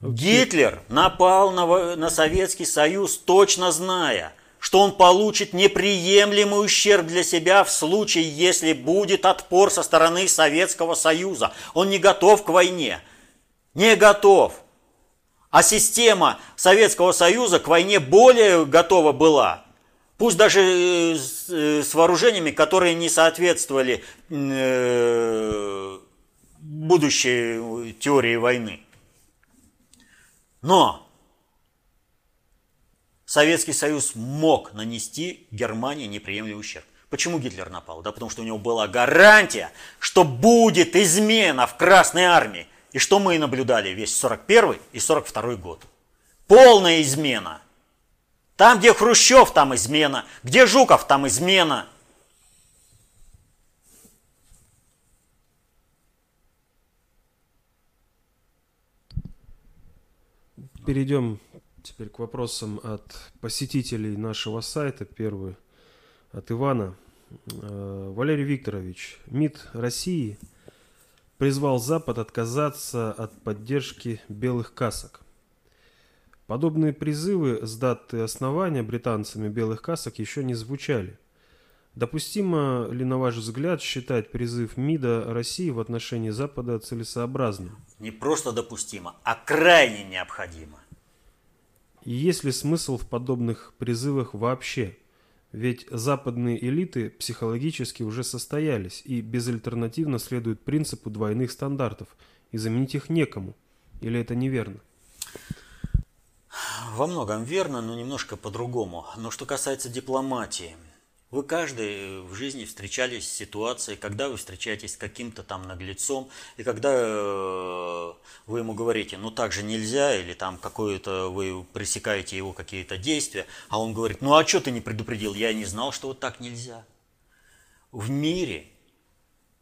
Гитлер напал на, на Советский Союз, точно зная, что он получит неприемлемый ущерб для себя в случае, если будет отпор со стороны Советского Союза. Он не готов к войне. Не готов. А система Советского Союза к войне более готова была. Пусть даже э, с, э, с вооружениями, которые не соответствовали э, будущей теории войны. Но Советский Союз мог нанести Германии неприемлемый ущерб. Почему Гитлер напал? Да потому что у него была гарантия, что будет измена в Красной Армии. И что мы наблюдали весь 41 и 42 год. Полная измена. Там, где Хрущев, там измена. Где Жуков, там измена. Перейдем Теперь к вопросам от посетителей нашего сайта. Первый от Ивана. Э, Валерий Викторович, МИД России призвал Запад отказаться от поддержки белых касок. Подобные призывы с даты основания британцами белых касок еще не звучали. Допустимо ли, на ваш взгляд, считать призыв МИДа России в отношении Запада целесообразным? Не просто допустимо, а крайне необходимо. И есть ли смысл в подобных призывах вообще? Ведь западные элиты психологически уже состоялись и безальтернативно следуют принципу двойных стандартов, и заменить их некому. Или это неверно? Во многом верно, но немножко по-другому. Но что касается дипломатии – вы каждый в жизни встречались с ситуацией, когда вы встречаетесь с каким-то там наглецом, и когда э, вы ему говорите, ну так же нельзя, или там какое-то вы пресекаете его какие-то действия, а он говорит, ну а что ты не предупредил, я не знал, что вот так нельзя. В мире,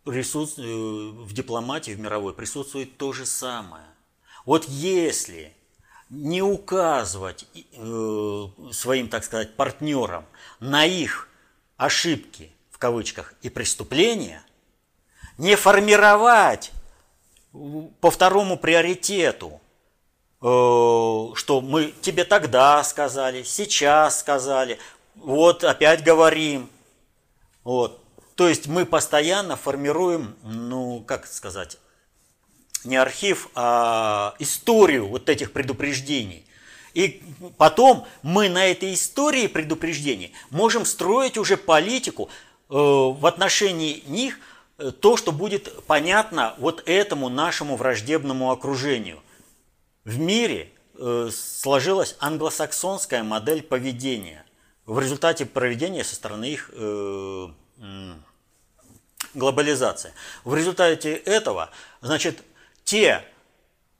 присутствует, э, в дипломатии, в мировой присутствует то же самое. Вот если не указывать э, своим, так сказать, партнерам на их ошибки, в кавычках, и преступления, не формировать по второму приоритету, э, что мы тебе тогда сказали, сейчас сказали, вот опять говорим. Вот. То есть мы постоянно формируем, ну, как сказать, не архив, а историю вот этих предупреждений. И потом мы на этой истории предупреждений можем строить уже политику э, в отношении них, э, то, что будет понятно вот этому нашему враждебному окружению. В мире э, сложилась англосаксонская модель поведения в результате проведения со стороны их глобализации. В результате этого, значит, те,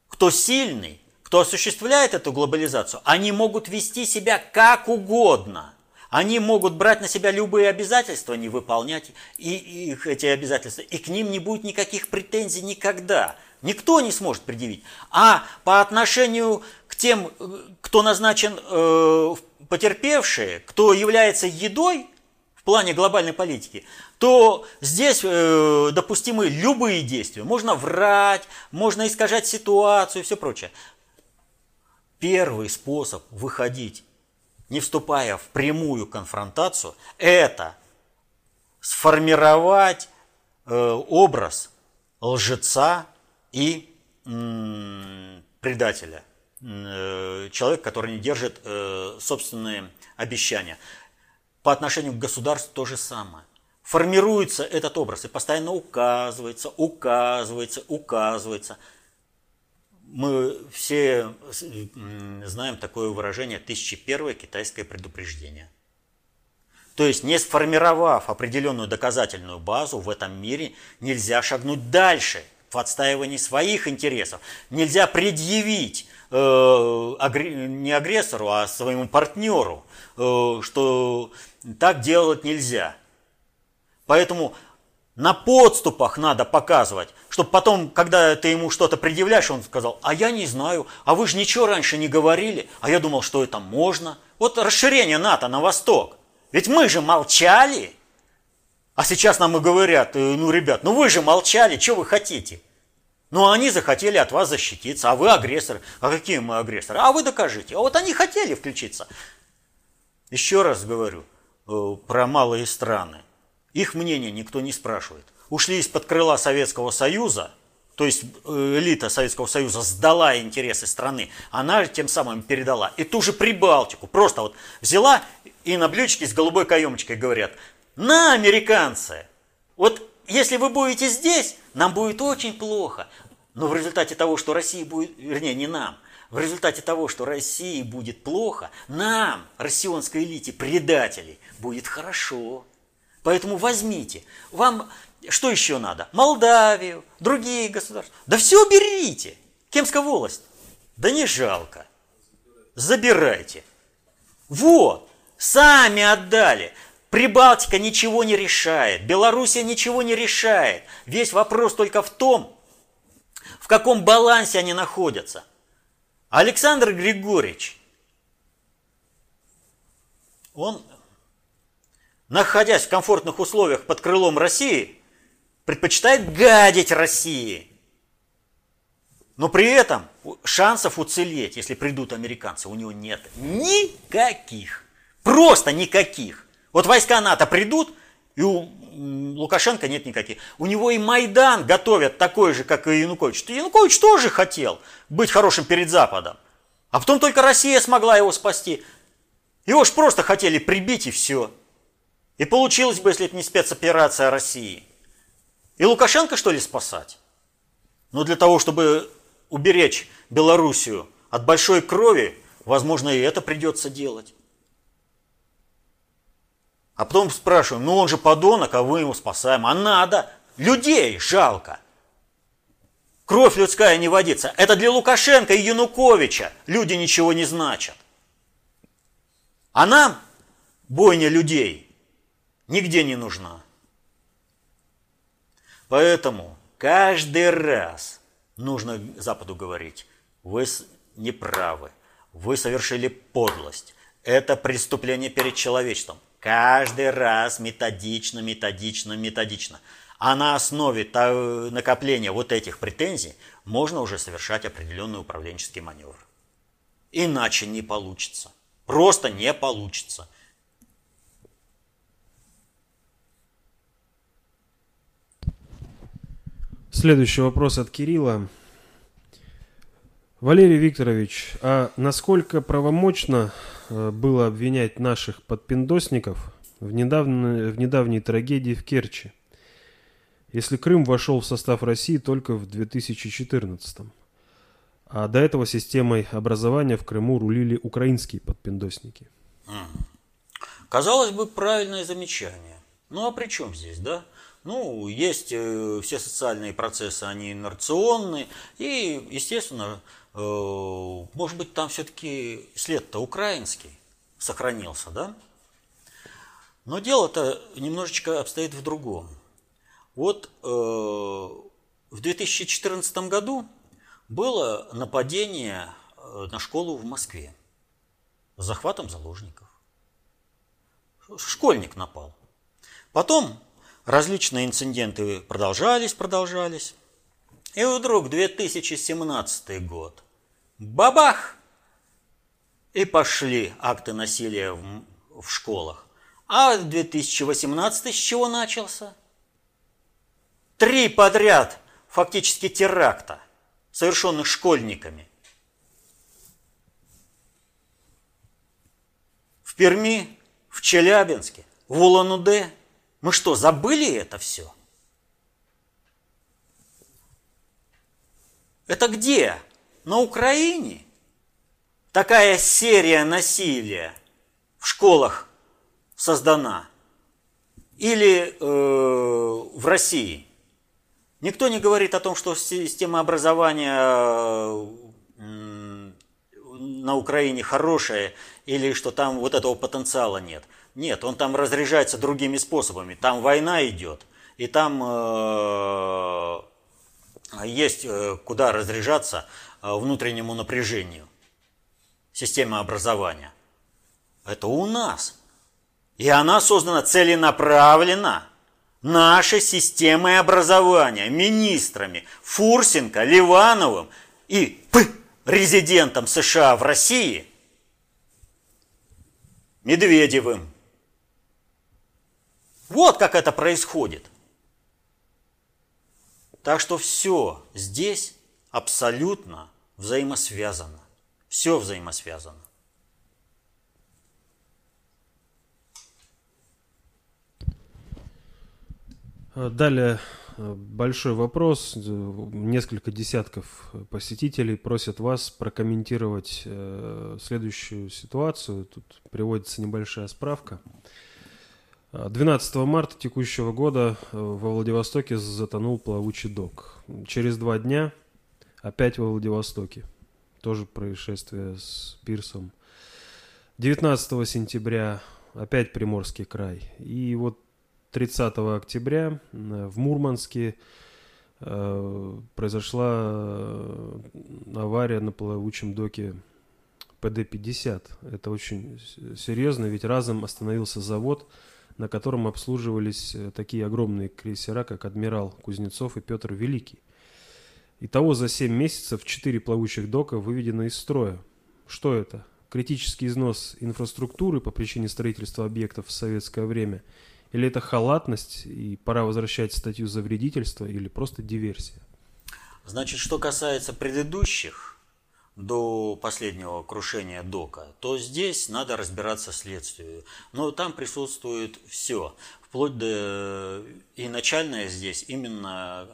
кто сильный, кто осуществляет эту глобализацию, они могут вести себя как угодно. Они могут брать на себя любые обязательства, не выполнять и, их эти обязательства, и к ним не будет никаких претензий никогда. Никто не сможет предъявить. А по отношению к тем, кто назначен э, потерпевшие, кто является едой плане глобальной политики, то здесь э, допустимы любые действия. Можно врать, можно искажать ситуацию и все прочее. Первый способ выходить, не вступая в прямую конфронтацию, это сформировать э, образ лжеца и предателя. Э, человек, который не держит э, собственные обещания. По отношению к государству то же самое. Формируется этот образ и постоянно указывается, указывается, указывается – мы все знаем такое выражение «тысячи китайское предупреждение». То есть, не сформировав определенную доказательную базу в этом мире, нельзя шагнуть дальше в отстаивании своих интересов. Нельзя предъявить э, не агрессору, а своему партнеру, э, что так делать нельзя. Поэтому на подступах надо показывать, чтобы потом, когда ты ему что-то предъявляешь, он сказал, а я не знаю, а вы же ничего раньше не говорили, а я думал, что это можно. Вот расширение НАТО на восток. Ведь мы же молчали. А сейчас нам и говорят, «Э, ну, ребят, ну вы же молчали, что вы хотите? Ну, они захотели от вас защититься, а вы агрессор. А какие мы агрессоры? А вы докажите. А вот они хотели включиться. Еще раз говорю про малые страны. Их мнение никто не спрашивает. Ушли из-под крыла Советского Союза, то есть э, элита Советского Союза сдала интересы страны, она тем самым передала. И ту же Прибалтику просто вот взяла и на блюдечке с голубой каемочкой говорят, на, американцы, вот если вы будете здесь, нам будет очень плохо. Но в результате того, что России будет, вернее, не нам, в результате того, что России будет плохо, нам, россионской элите, предателей, будет хорошо. Поэтому возьмите. Вам что еще надо? Молдавию, другие государства. Да все берите. Кемская волость. Да не жалко. Забирайте. Вот. Сами отдали. Прибалтика ничего не решает. Белоруссия ничего не решает. Весь вопрос только в том, в каком балансе они находятся. Александр Григорьевич, он, находясь в комфортных условиях под крылом России, предпочитает гадить России. Но при этом шансов уцелеть, если придут американцы, у него нет никаких. Просто никаких. Вот войска НАТО придут, и у Лукашенко нет никаких. У него и Майдан готовят такой же, как и Янукович. Янукович тоже хотел быть хорошим перед Западом. А потом только Россия смогла его спасти. Его ж просто хотели прибить и все. И получилось бы, если это не спецоперация России. И Лукашенко, что ли, спасать? Но для того, чтобы уберечь Белоруссию от большой крови, возможно, и это придется делать. А потом спрашиваем, ну он же подонок, а вы ему спасаем. А надо. Людей жалко. Кровь людская не водится. Это для Лукашенко и Януковича люди ничего не значат. А нам бойня людей нигде не нужна. Поэтому каждый раз нужно Западу говорить, вы не правы, вы совершили подлость, это преступление перед человечеством. Каждый раз методично, методично, методично. А на основе накопления вот этих претензий можно уже совершать определенный управленческий маневр. Иначе не получится. Просто не получится. Следующий вопрос от Кирилла. Валерий Викторович, а насколько правомочно э, было обвинять наших подпиндосников в, недавно, в недавней трагедии в Керчи, если Крым вошел в состав России только в 2014 а до этого системой образования в Крыму рулили украинские подпиндосники? Казалось бы, правильное замечание. Ну а при чем здесь, да? Ну, есть э, все социальные процессы, они инерционные, и, естественно, э, может быть, там все-таки след-то украинский сохранился, да? Но дело-то немножечко обстоит в другом. Вот э, в 2014 году было нападение э, на школу в Москве с захватом заложников. Школьник напал. Потом различные инциденты продолжались, продолжались. И вдруг 2017 год. Бабах! И пошли акты насилия в, в школах. А 2018 с чего начался? Три подряд фактически теракта, совершенных школьниками. В Перми, в Челябинске, в Улан-Удэ – мы что, забыли это все? Это где? На Украине? Такая серия насилия в школах создана? Или э, в России? Никто не говорит о том, что система образования э, на Украине хорошая или что там вот этого потенциала нет. Нет, он там разряжается другими способами. Там война идет, и там э, есть э, куда разряжаться э, внутреннему напряжению. Система образования. Это у нас. И она создана целенаправленно нашей системой образования, министрами Фурсенко, Ливановым и П, резидентом США в России Медведевым. Вот как это происходит. Так что все здесь абсолютно взаимосвязано. Все взаимосвязано. Далее большой вопрос. Несколько десятков посетителей просят вас прокомментировать следующую ситуацию. Тут приводится небольшая справка. 12 марта текущего года во Владивостоке затонул плавучий док. Через два дня опять во Владивостоке. Тоже происшествие с пирсом. 19 сентября опять Приморский край. И вот 30 октября в Мурманске э, произошла э, авария на плавучем доке ПД-50. Это очень серьезно, ведь разом остановился завод, на котором обслуживались э, такие огромные крейсера, как «Адмирал» Кузнецов и Петр Великий. Итого за 7 месяцев 4 плавучих дока выведено из строя. Что это? Критический износ инфраструктуры по причине строительства объектов в советское время? Или это халатность и пора возвращать статью за вредительство или просто диверсия? Значит, что касается предыдущих, до последнего крушения дока, то здесь надо разбираться следствию. Но там присутствует все, вплоть до и начальное здесь именно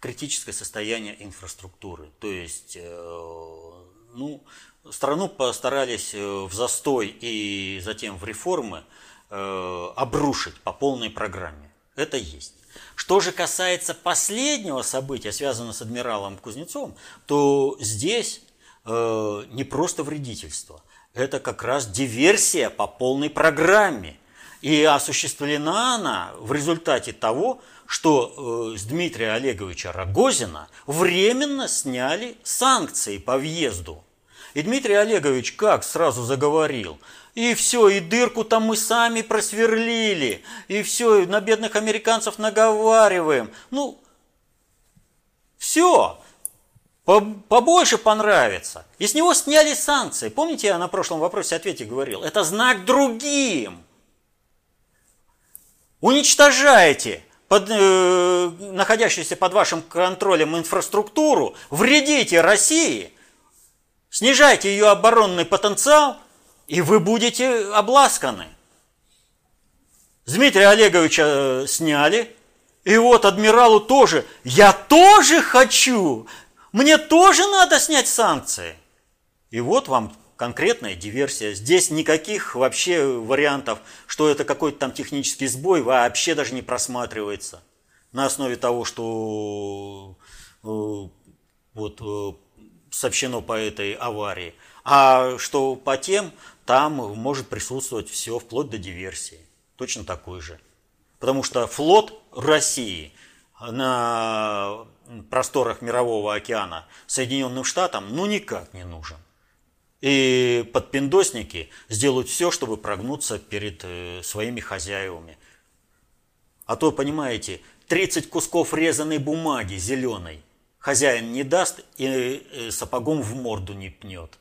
критическое состояние инфраструктуры. То есть, э, ну, страну постарались э, в застой и затем в реформы э, обрушить по полной программе. Это есть. Что же касается последнего события, связанного с адмиралом Кузнецовым, то здесь не просто вредительство, это как раз диверсия по полной программе. И осуществлена она в результате того, что э, с Дмитрия Олеговича Рогозина временно сняли санкции по въезду. И Дмитрий Олегович как сразу заговорил, и все, и дырку там мы сами просверлили, и все, на бедных американцев наговариваем. Ну, все, побольше понравится. И с него сняли санкции. Помните, я на прошлом вопросе-ответе говорил? Это знак другим. Уничтожайте под, э, находящуюся под вашим контролем инфраструктуру, вредите России, снижайте ее оборонный потенциал, и вы будете обласканы. Дмитрия Олеговича э, сняли, и вот адмиралу тоже, я тоже хочу, мне тоже надо снять санкции. И вот вам конкретная диверсия. Здесь никаких вообще вариантов, что это какой-то там технический сбой, вообще даже не просматривается. На основе того, что э, вот э, сообщено по этой аварии. А что по тем, там может присутствовать все, вплоть до диверсии. Точно такой же. Потому что флот России на просторах Мирового океана Соединенным Штатам ну никак не нужен. И подпиндосники сделают все, чтобы прогнуться перед э, своими хозяевами. А то, понимаете, 30 кусков резаной бумаги зеленой хозяин не даст и э, сапогом в морду не пнет.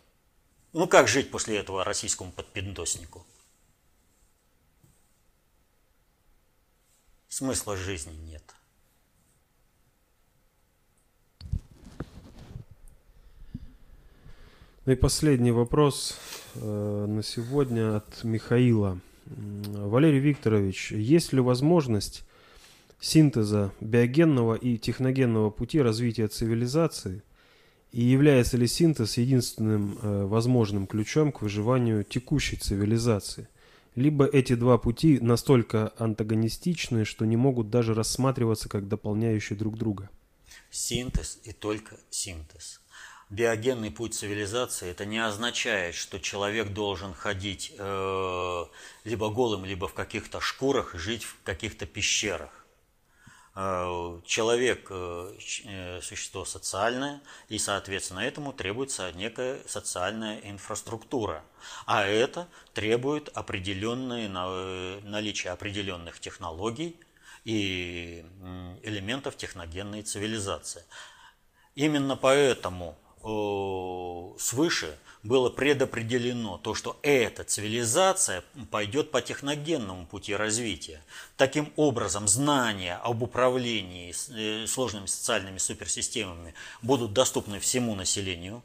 Ну как жить после этого российскому подпиндоснику? Смысла жизни нет. Ну и последний вопрос э, на сегодня от Михаила. Валерий Викторович, есть ли возможность синтеза биогенного и техногенного пути развития цивилизации и является ли синтез единственным э, возможным ключом к выживанию текущей цивилизации? Либо эти два пути настолько антагонистичны, что не могут даже рассматриваться как дополняющие друг друга? Синтез и только синтез биогенный путь цивилизации, это не означает, что человек должен ходить э, либо голым, либо в каких-то шкурах жить в каких-то пещерах. Э, человек э, э, существо социальное, и, соответственно, этому требуется некая социальная инфраструктура. А это требует определенные, наличия определенных технологий и элементов техногенной цивилизации. Именно поэтому свыше было предопределено то, что эта цивилизация пойдет по техногенному пути развития. Таким образом, знания об управлении э, сложными социальными суперсистемами будут доступны всему населению.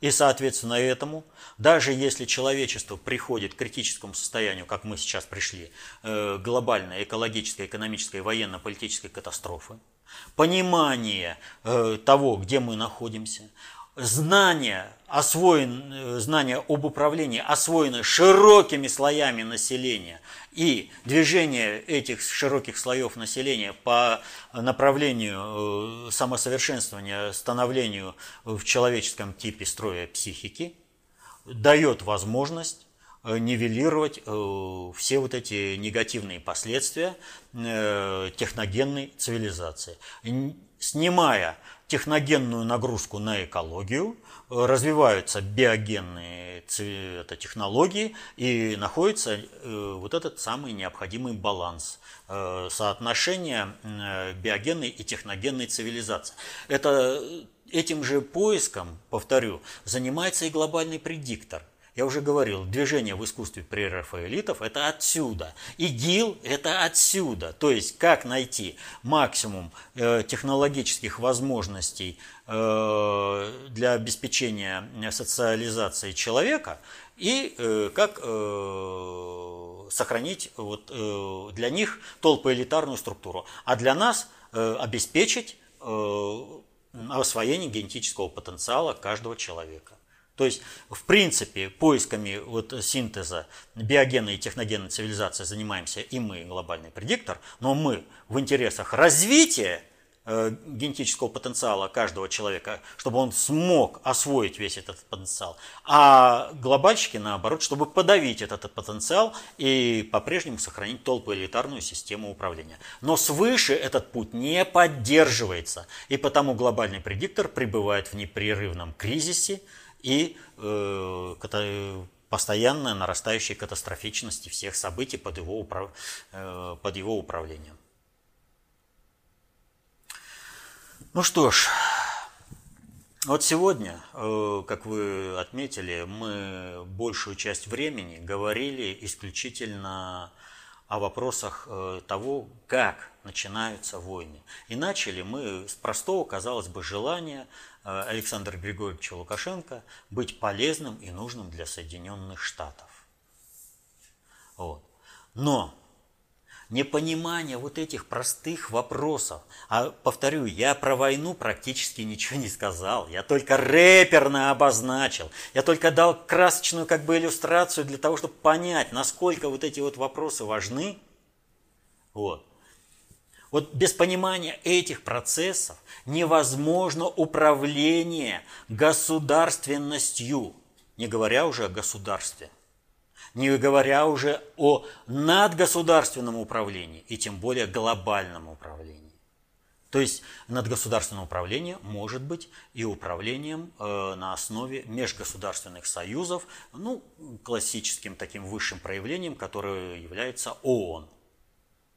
И, соответственно, этому, даже если человечество приходит к критическому состоянию, как мы сейчас пришли, э, глобальной экологической, экономической, военно-политической катастрофы, понимание э, того, где мы находимся, знание, освоен, э, знание об управлении освоено широкими слоями населения, и движение этих широких слоев населения по направлению э, самосовершенствования, становлению в человеческом типе строя психики дает возможность нивелировать все вот эти негативные последствия техногенной цивилизации, снимая техногенную нагрузку на экологию, развиваются биогенные технологии и находится э, вот этот самый необходимый баланс э, соотношения э, биогенной и техногенной цивилизации. Это этим же поиском, повторю, занимается и глобальный предиктор. Я уже говорил, движение в искусстве прерафаэлитов – это отсюда. ИГИЛ – это отсюда. То есть, как найти максимум э, технологических возможностей э, для обеспечения социализации человека и э, как сохранить вот, для них толпоэлитарную структуру. А для нас обеспечить освоение генетического потенциала каждого человека. То есть, в принципе, поисками вот синтеза биогенной и техногенной цивилизации занимаемся и мы, глобальный предиктор, но мы в интересах развития э, генетического потенциала каждого человека, чтобы он смог освоить весь этот потенциал, а глобальщики, наоборот, чтобы подавить этот потенциал и по-прежнему сохранить толпу элитарную систему управления. Но свыше этот путь не поддерживается, и потому глобальный предиктор пребывает в непрерывном кризисе, и э, постоянная нарастающая катастрофичности всех событий под его, управ... э, под его управлением. Ну что ж, вот сегодня, э, как вы отметили, мы большую часть времени говорили исключительно о вопросах э, того, как начинаются войны. И начали мы с простого, казалось бы, желания Э, Александра Григорьевича Лукашенко быть полезным и нужным для Соединенных Штатов. Вот. Но непонимание вот этих простых вопросов. А повторю, я про войну практически ничего не сказал. Я только рэперно обозначил. Я только дал красочную как бы иллюстрацию для того, чтобы понять, насколько вот эти вот вопросы важны. Вот. Вот без понимания этих процессов невозможно управление государственностью, не говоря уже о государстве, не говоря уже о надгосударственном управлении и тем более глобальном управлении. То есть надгосударственное управление может быть и управлением э, на основе межгосударственных союзов, ну, классическим таким высшим проявлением, которое является ООН –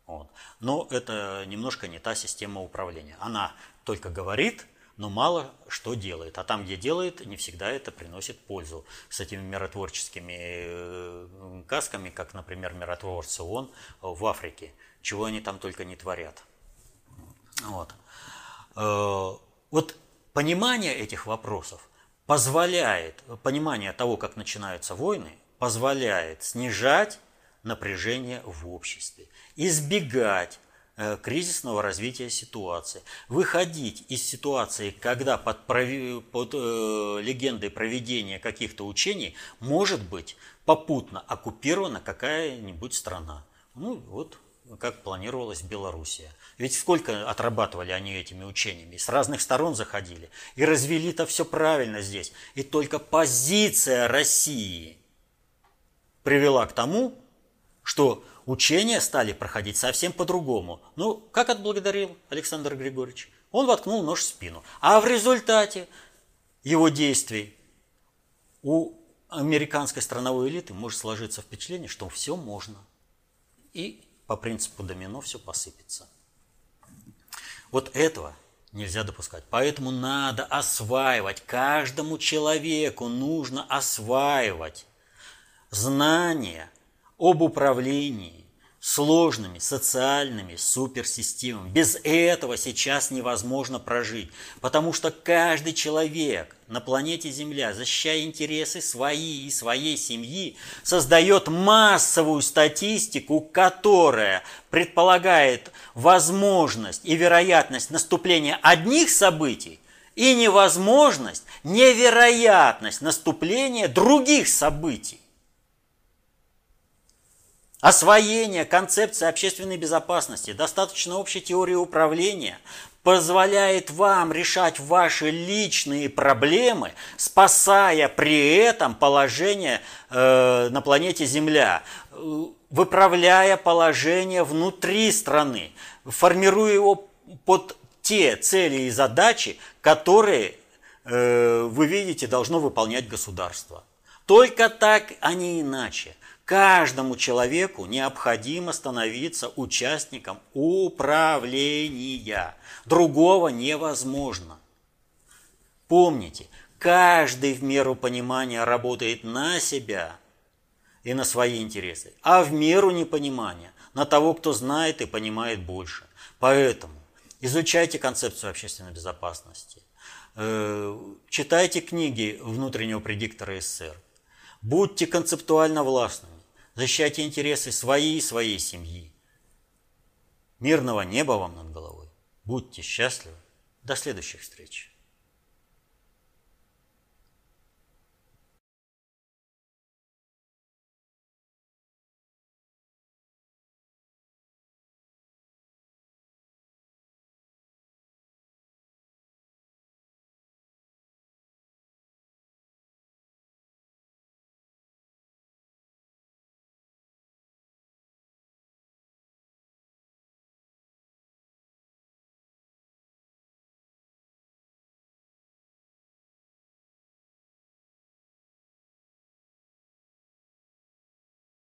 вот. Но это немножко не та система управления. Она только говорит, но мало что делает. А там, где делает, не всегда это приносит пользу. С этими миротворческими э, касками, как, например, миротворцы ООН в Африке. Чего они там только не творят. Вот. Э, вот понимание этих вопросов позволяет, понимание того, как начинаются войны, позволяет снижать напряжение в обществе избегать э, кризисного развития ситуации, выходить из ситуации, когда под, под э, легендой проведения каких-то учений может быть попутно оккупирована какая-нибудь страна. Ну вот как планировалось Белоруссия. Ведь сколько отрабатывали они этими учениями, с разных сторон заходили. И развели-то все правильно здесь. И только позиция России привела к тому, что учения стали проходить совсем по-другому. Ну, как отблагодарил Александр Григорьевич? Он воткнул нож в спину. А в результате его действий у американской страновой элиты может сложиться впечатление, что все можно. И по принципу домино все посыпется. Вот этого нельзя допускать. Поэтому надо осваивать. Каждому человеку нужно осваивать знания об управлении сложными социальными суперсистемами. Без этого сейчас невозможно прожить, потому что каждый человек на планете Земля, защищая интересы свои и своей семьи, создает массовую статистику, которая предполагает возможность и вероятность наступления одних событий и невозможность, невероятность наступления других событий. Освоение концепции общественной безопасности, достаточно общей теории управления позволяет вам решать ваши личные проблемы, спасая при этом положение э, на планете Земля, выправляя положение внутри страны, формируя его под те цели и задачи, которые, э, вы видите, должно выполнять государство. Только так, а не иначе. Каждому человеку необходимо становиться участником управления. Другого невозможно. Помните, каждый в меру понимания работает на себя и на свои интересы, а в меру непонимания на того, кто знает и понимает больше. Поэтому изучайте концепцию общественной безопасности, э, читайте книги внутреннего предиктора СССР, будьте концептуально властными. Защищайте интересы своей и своей семьи. Мирного неба вам над головой. Будьте счастливы. До следующих встреч.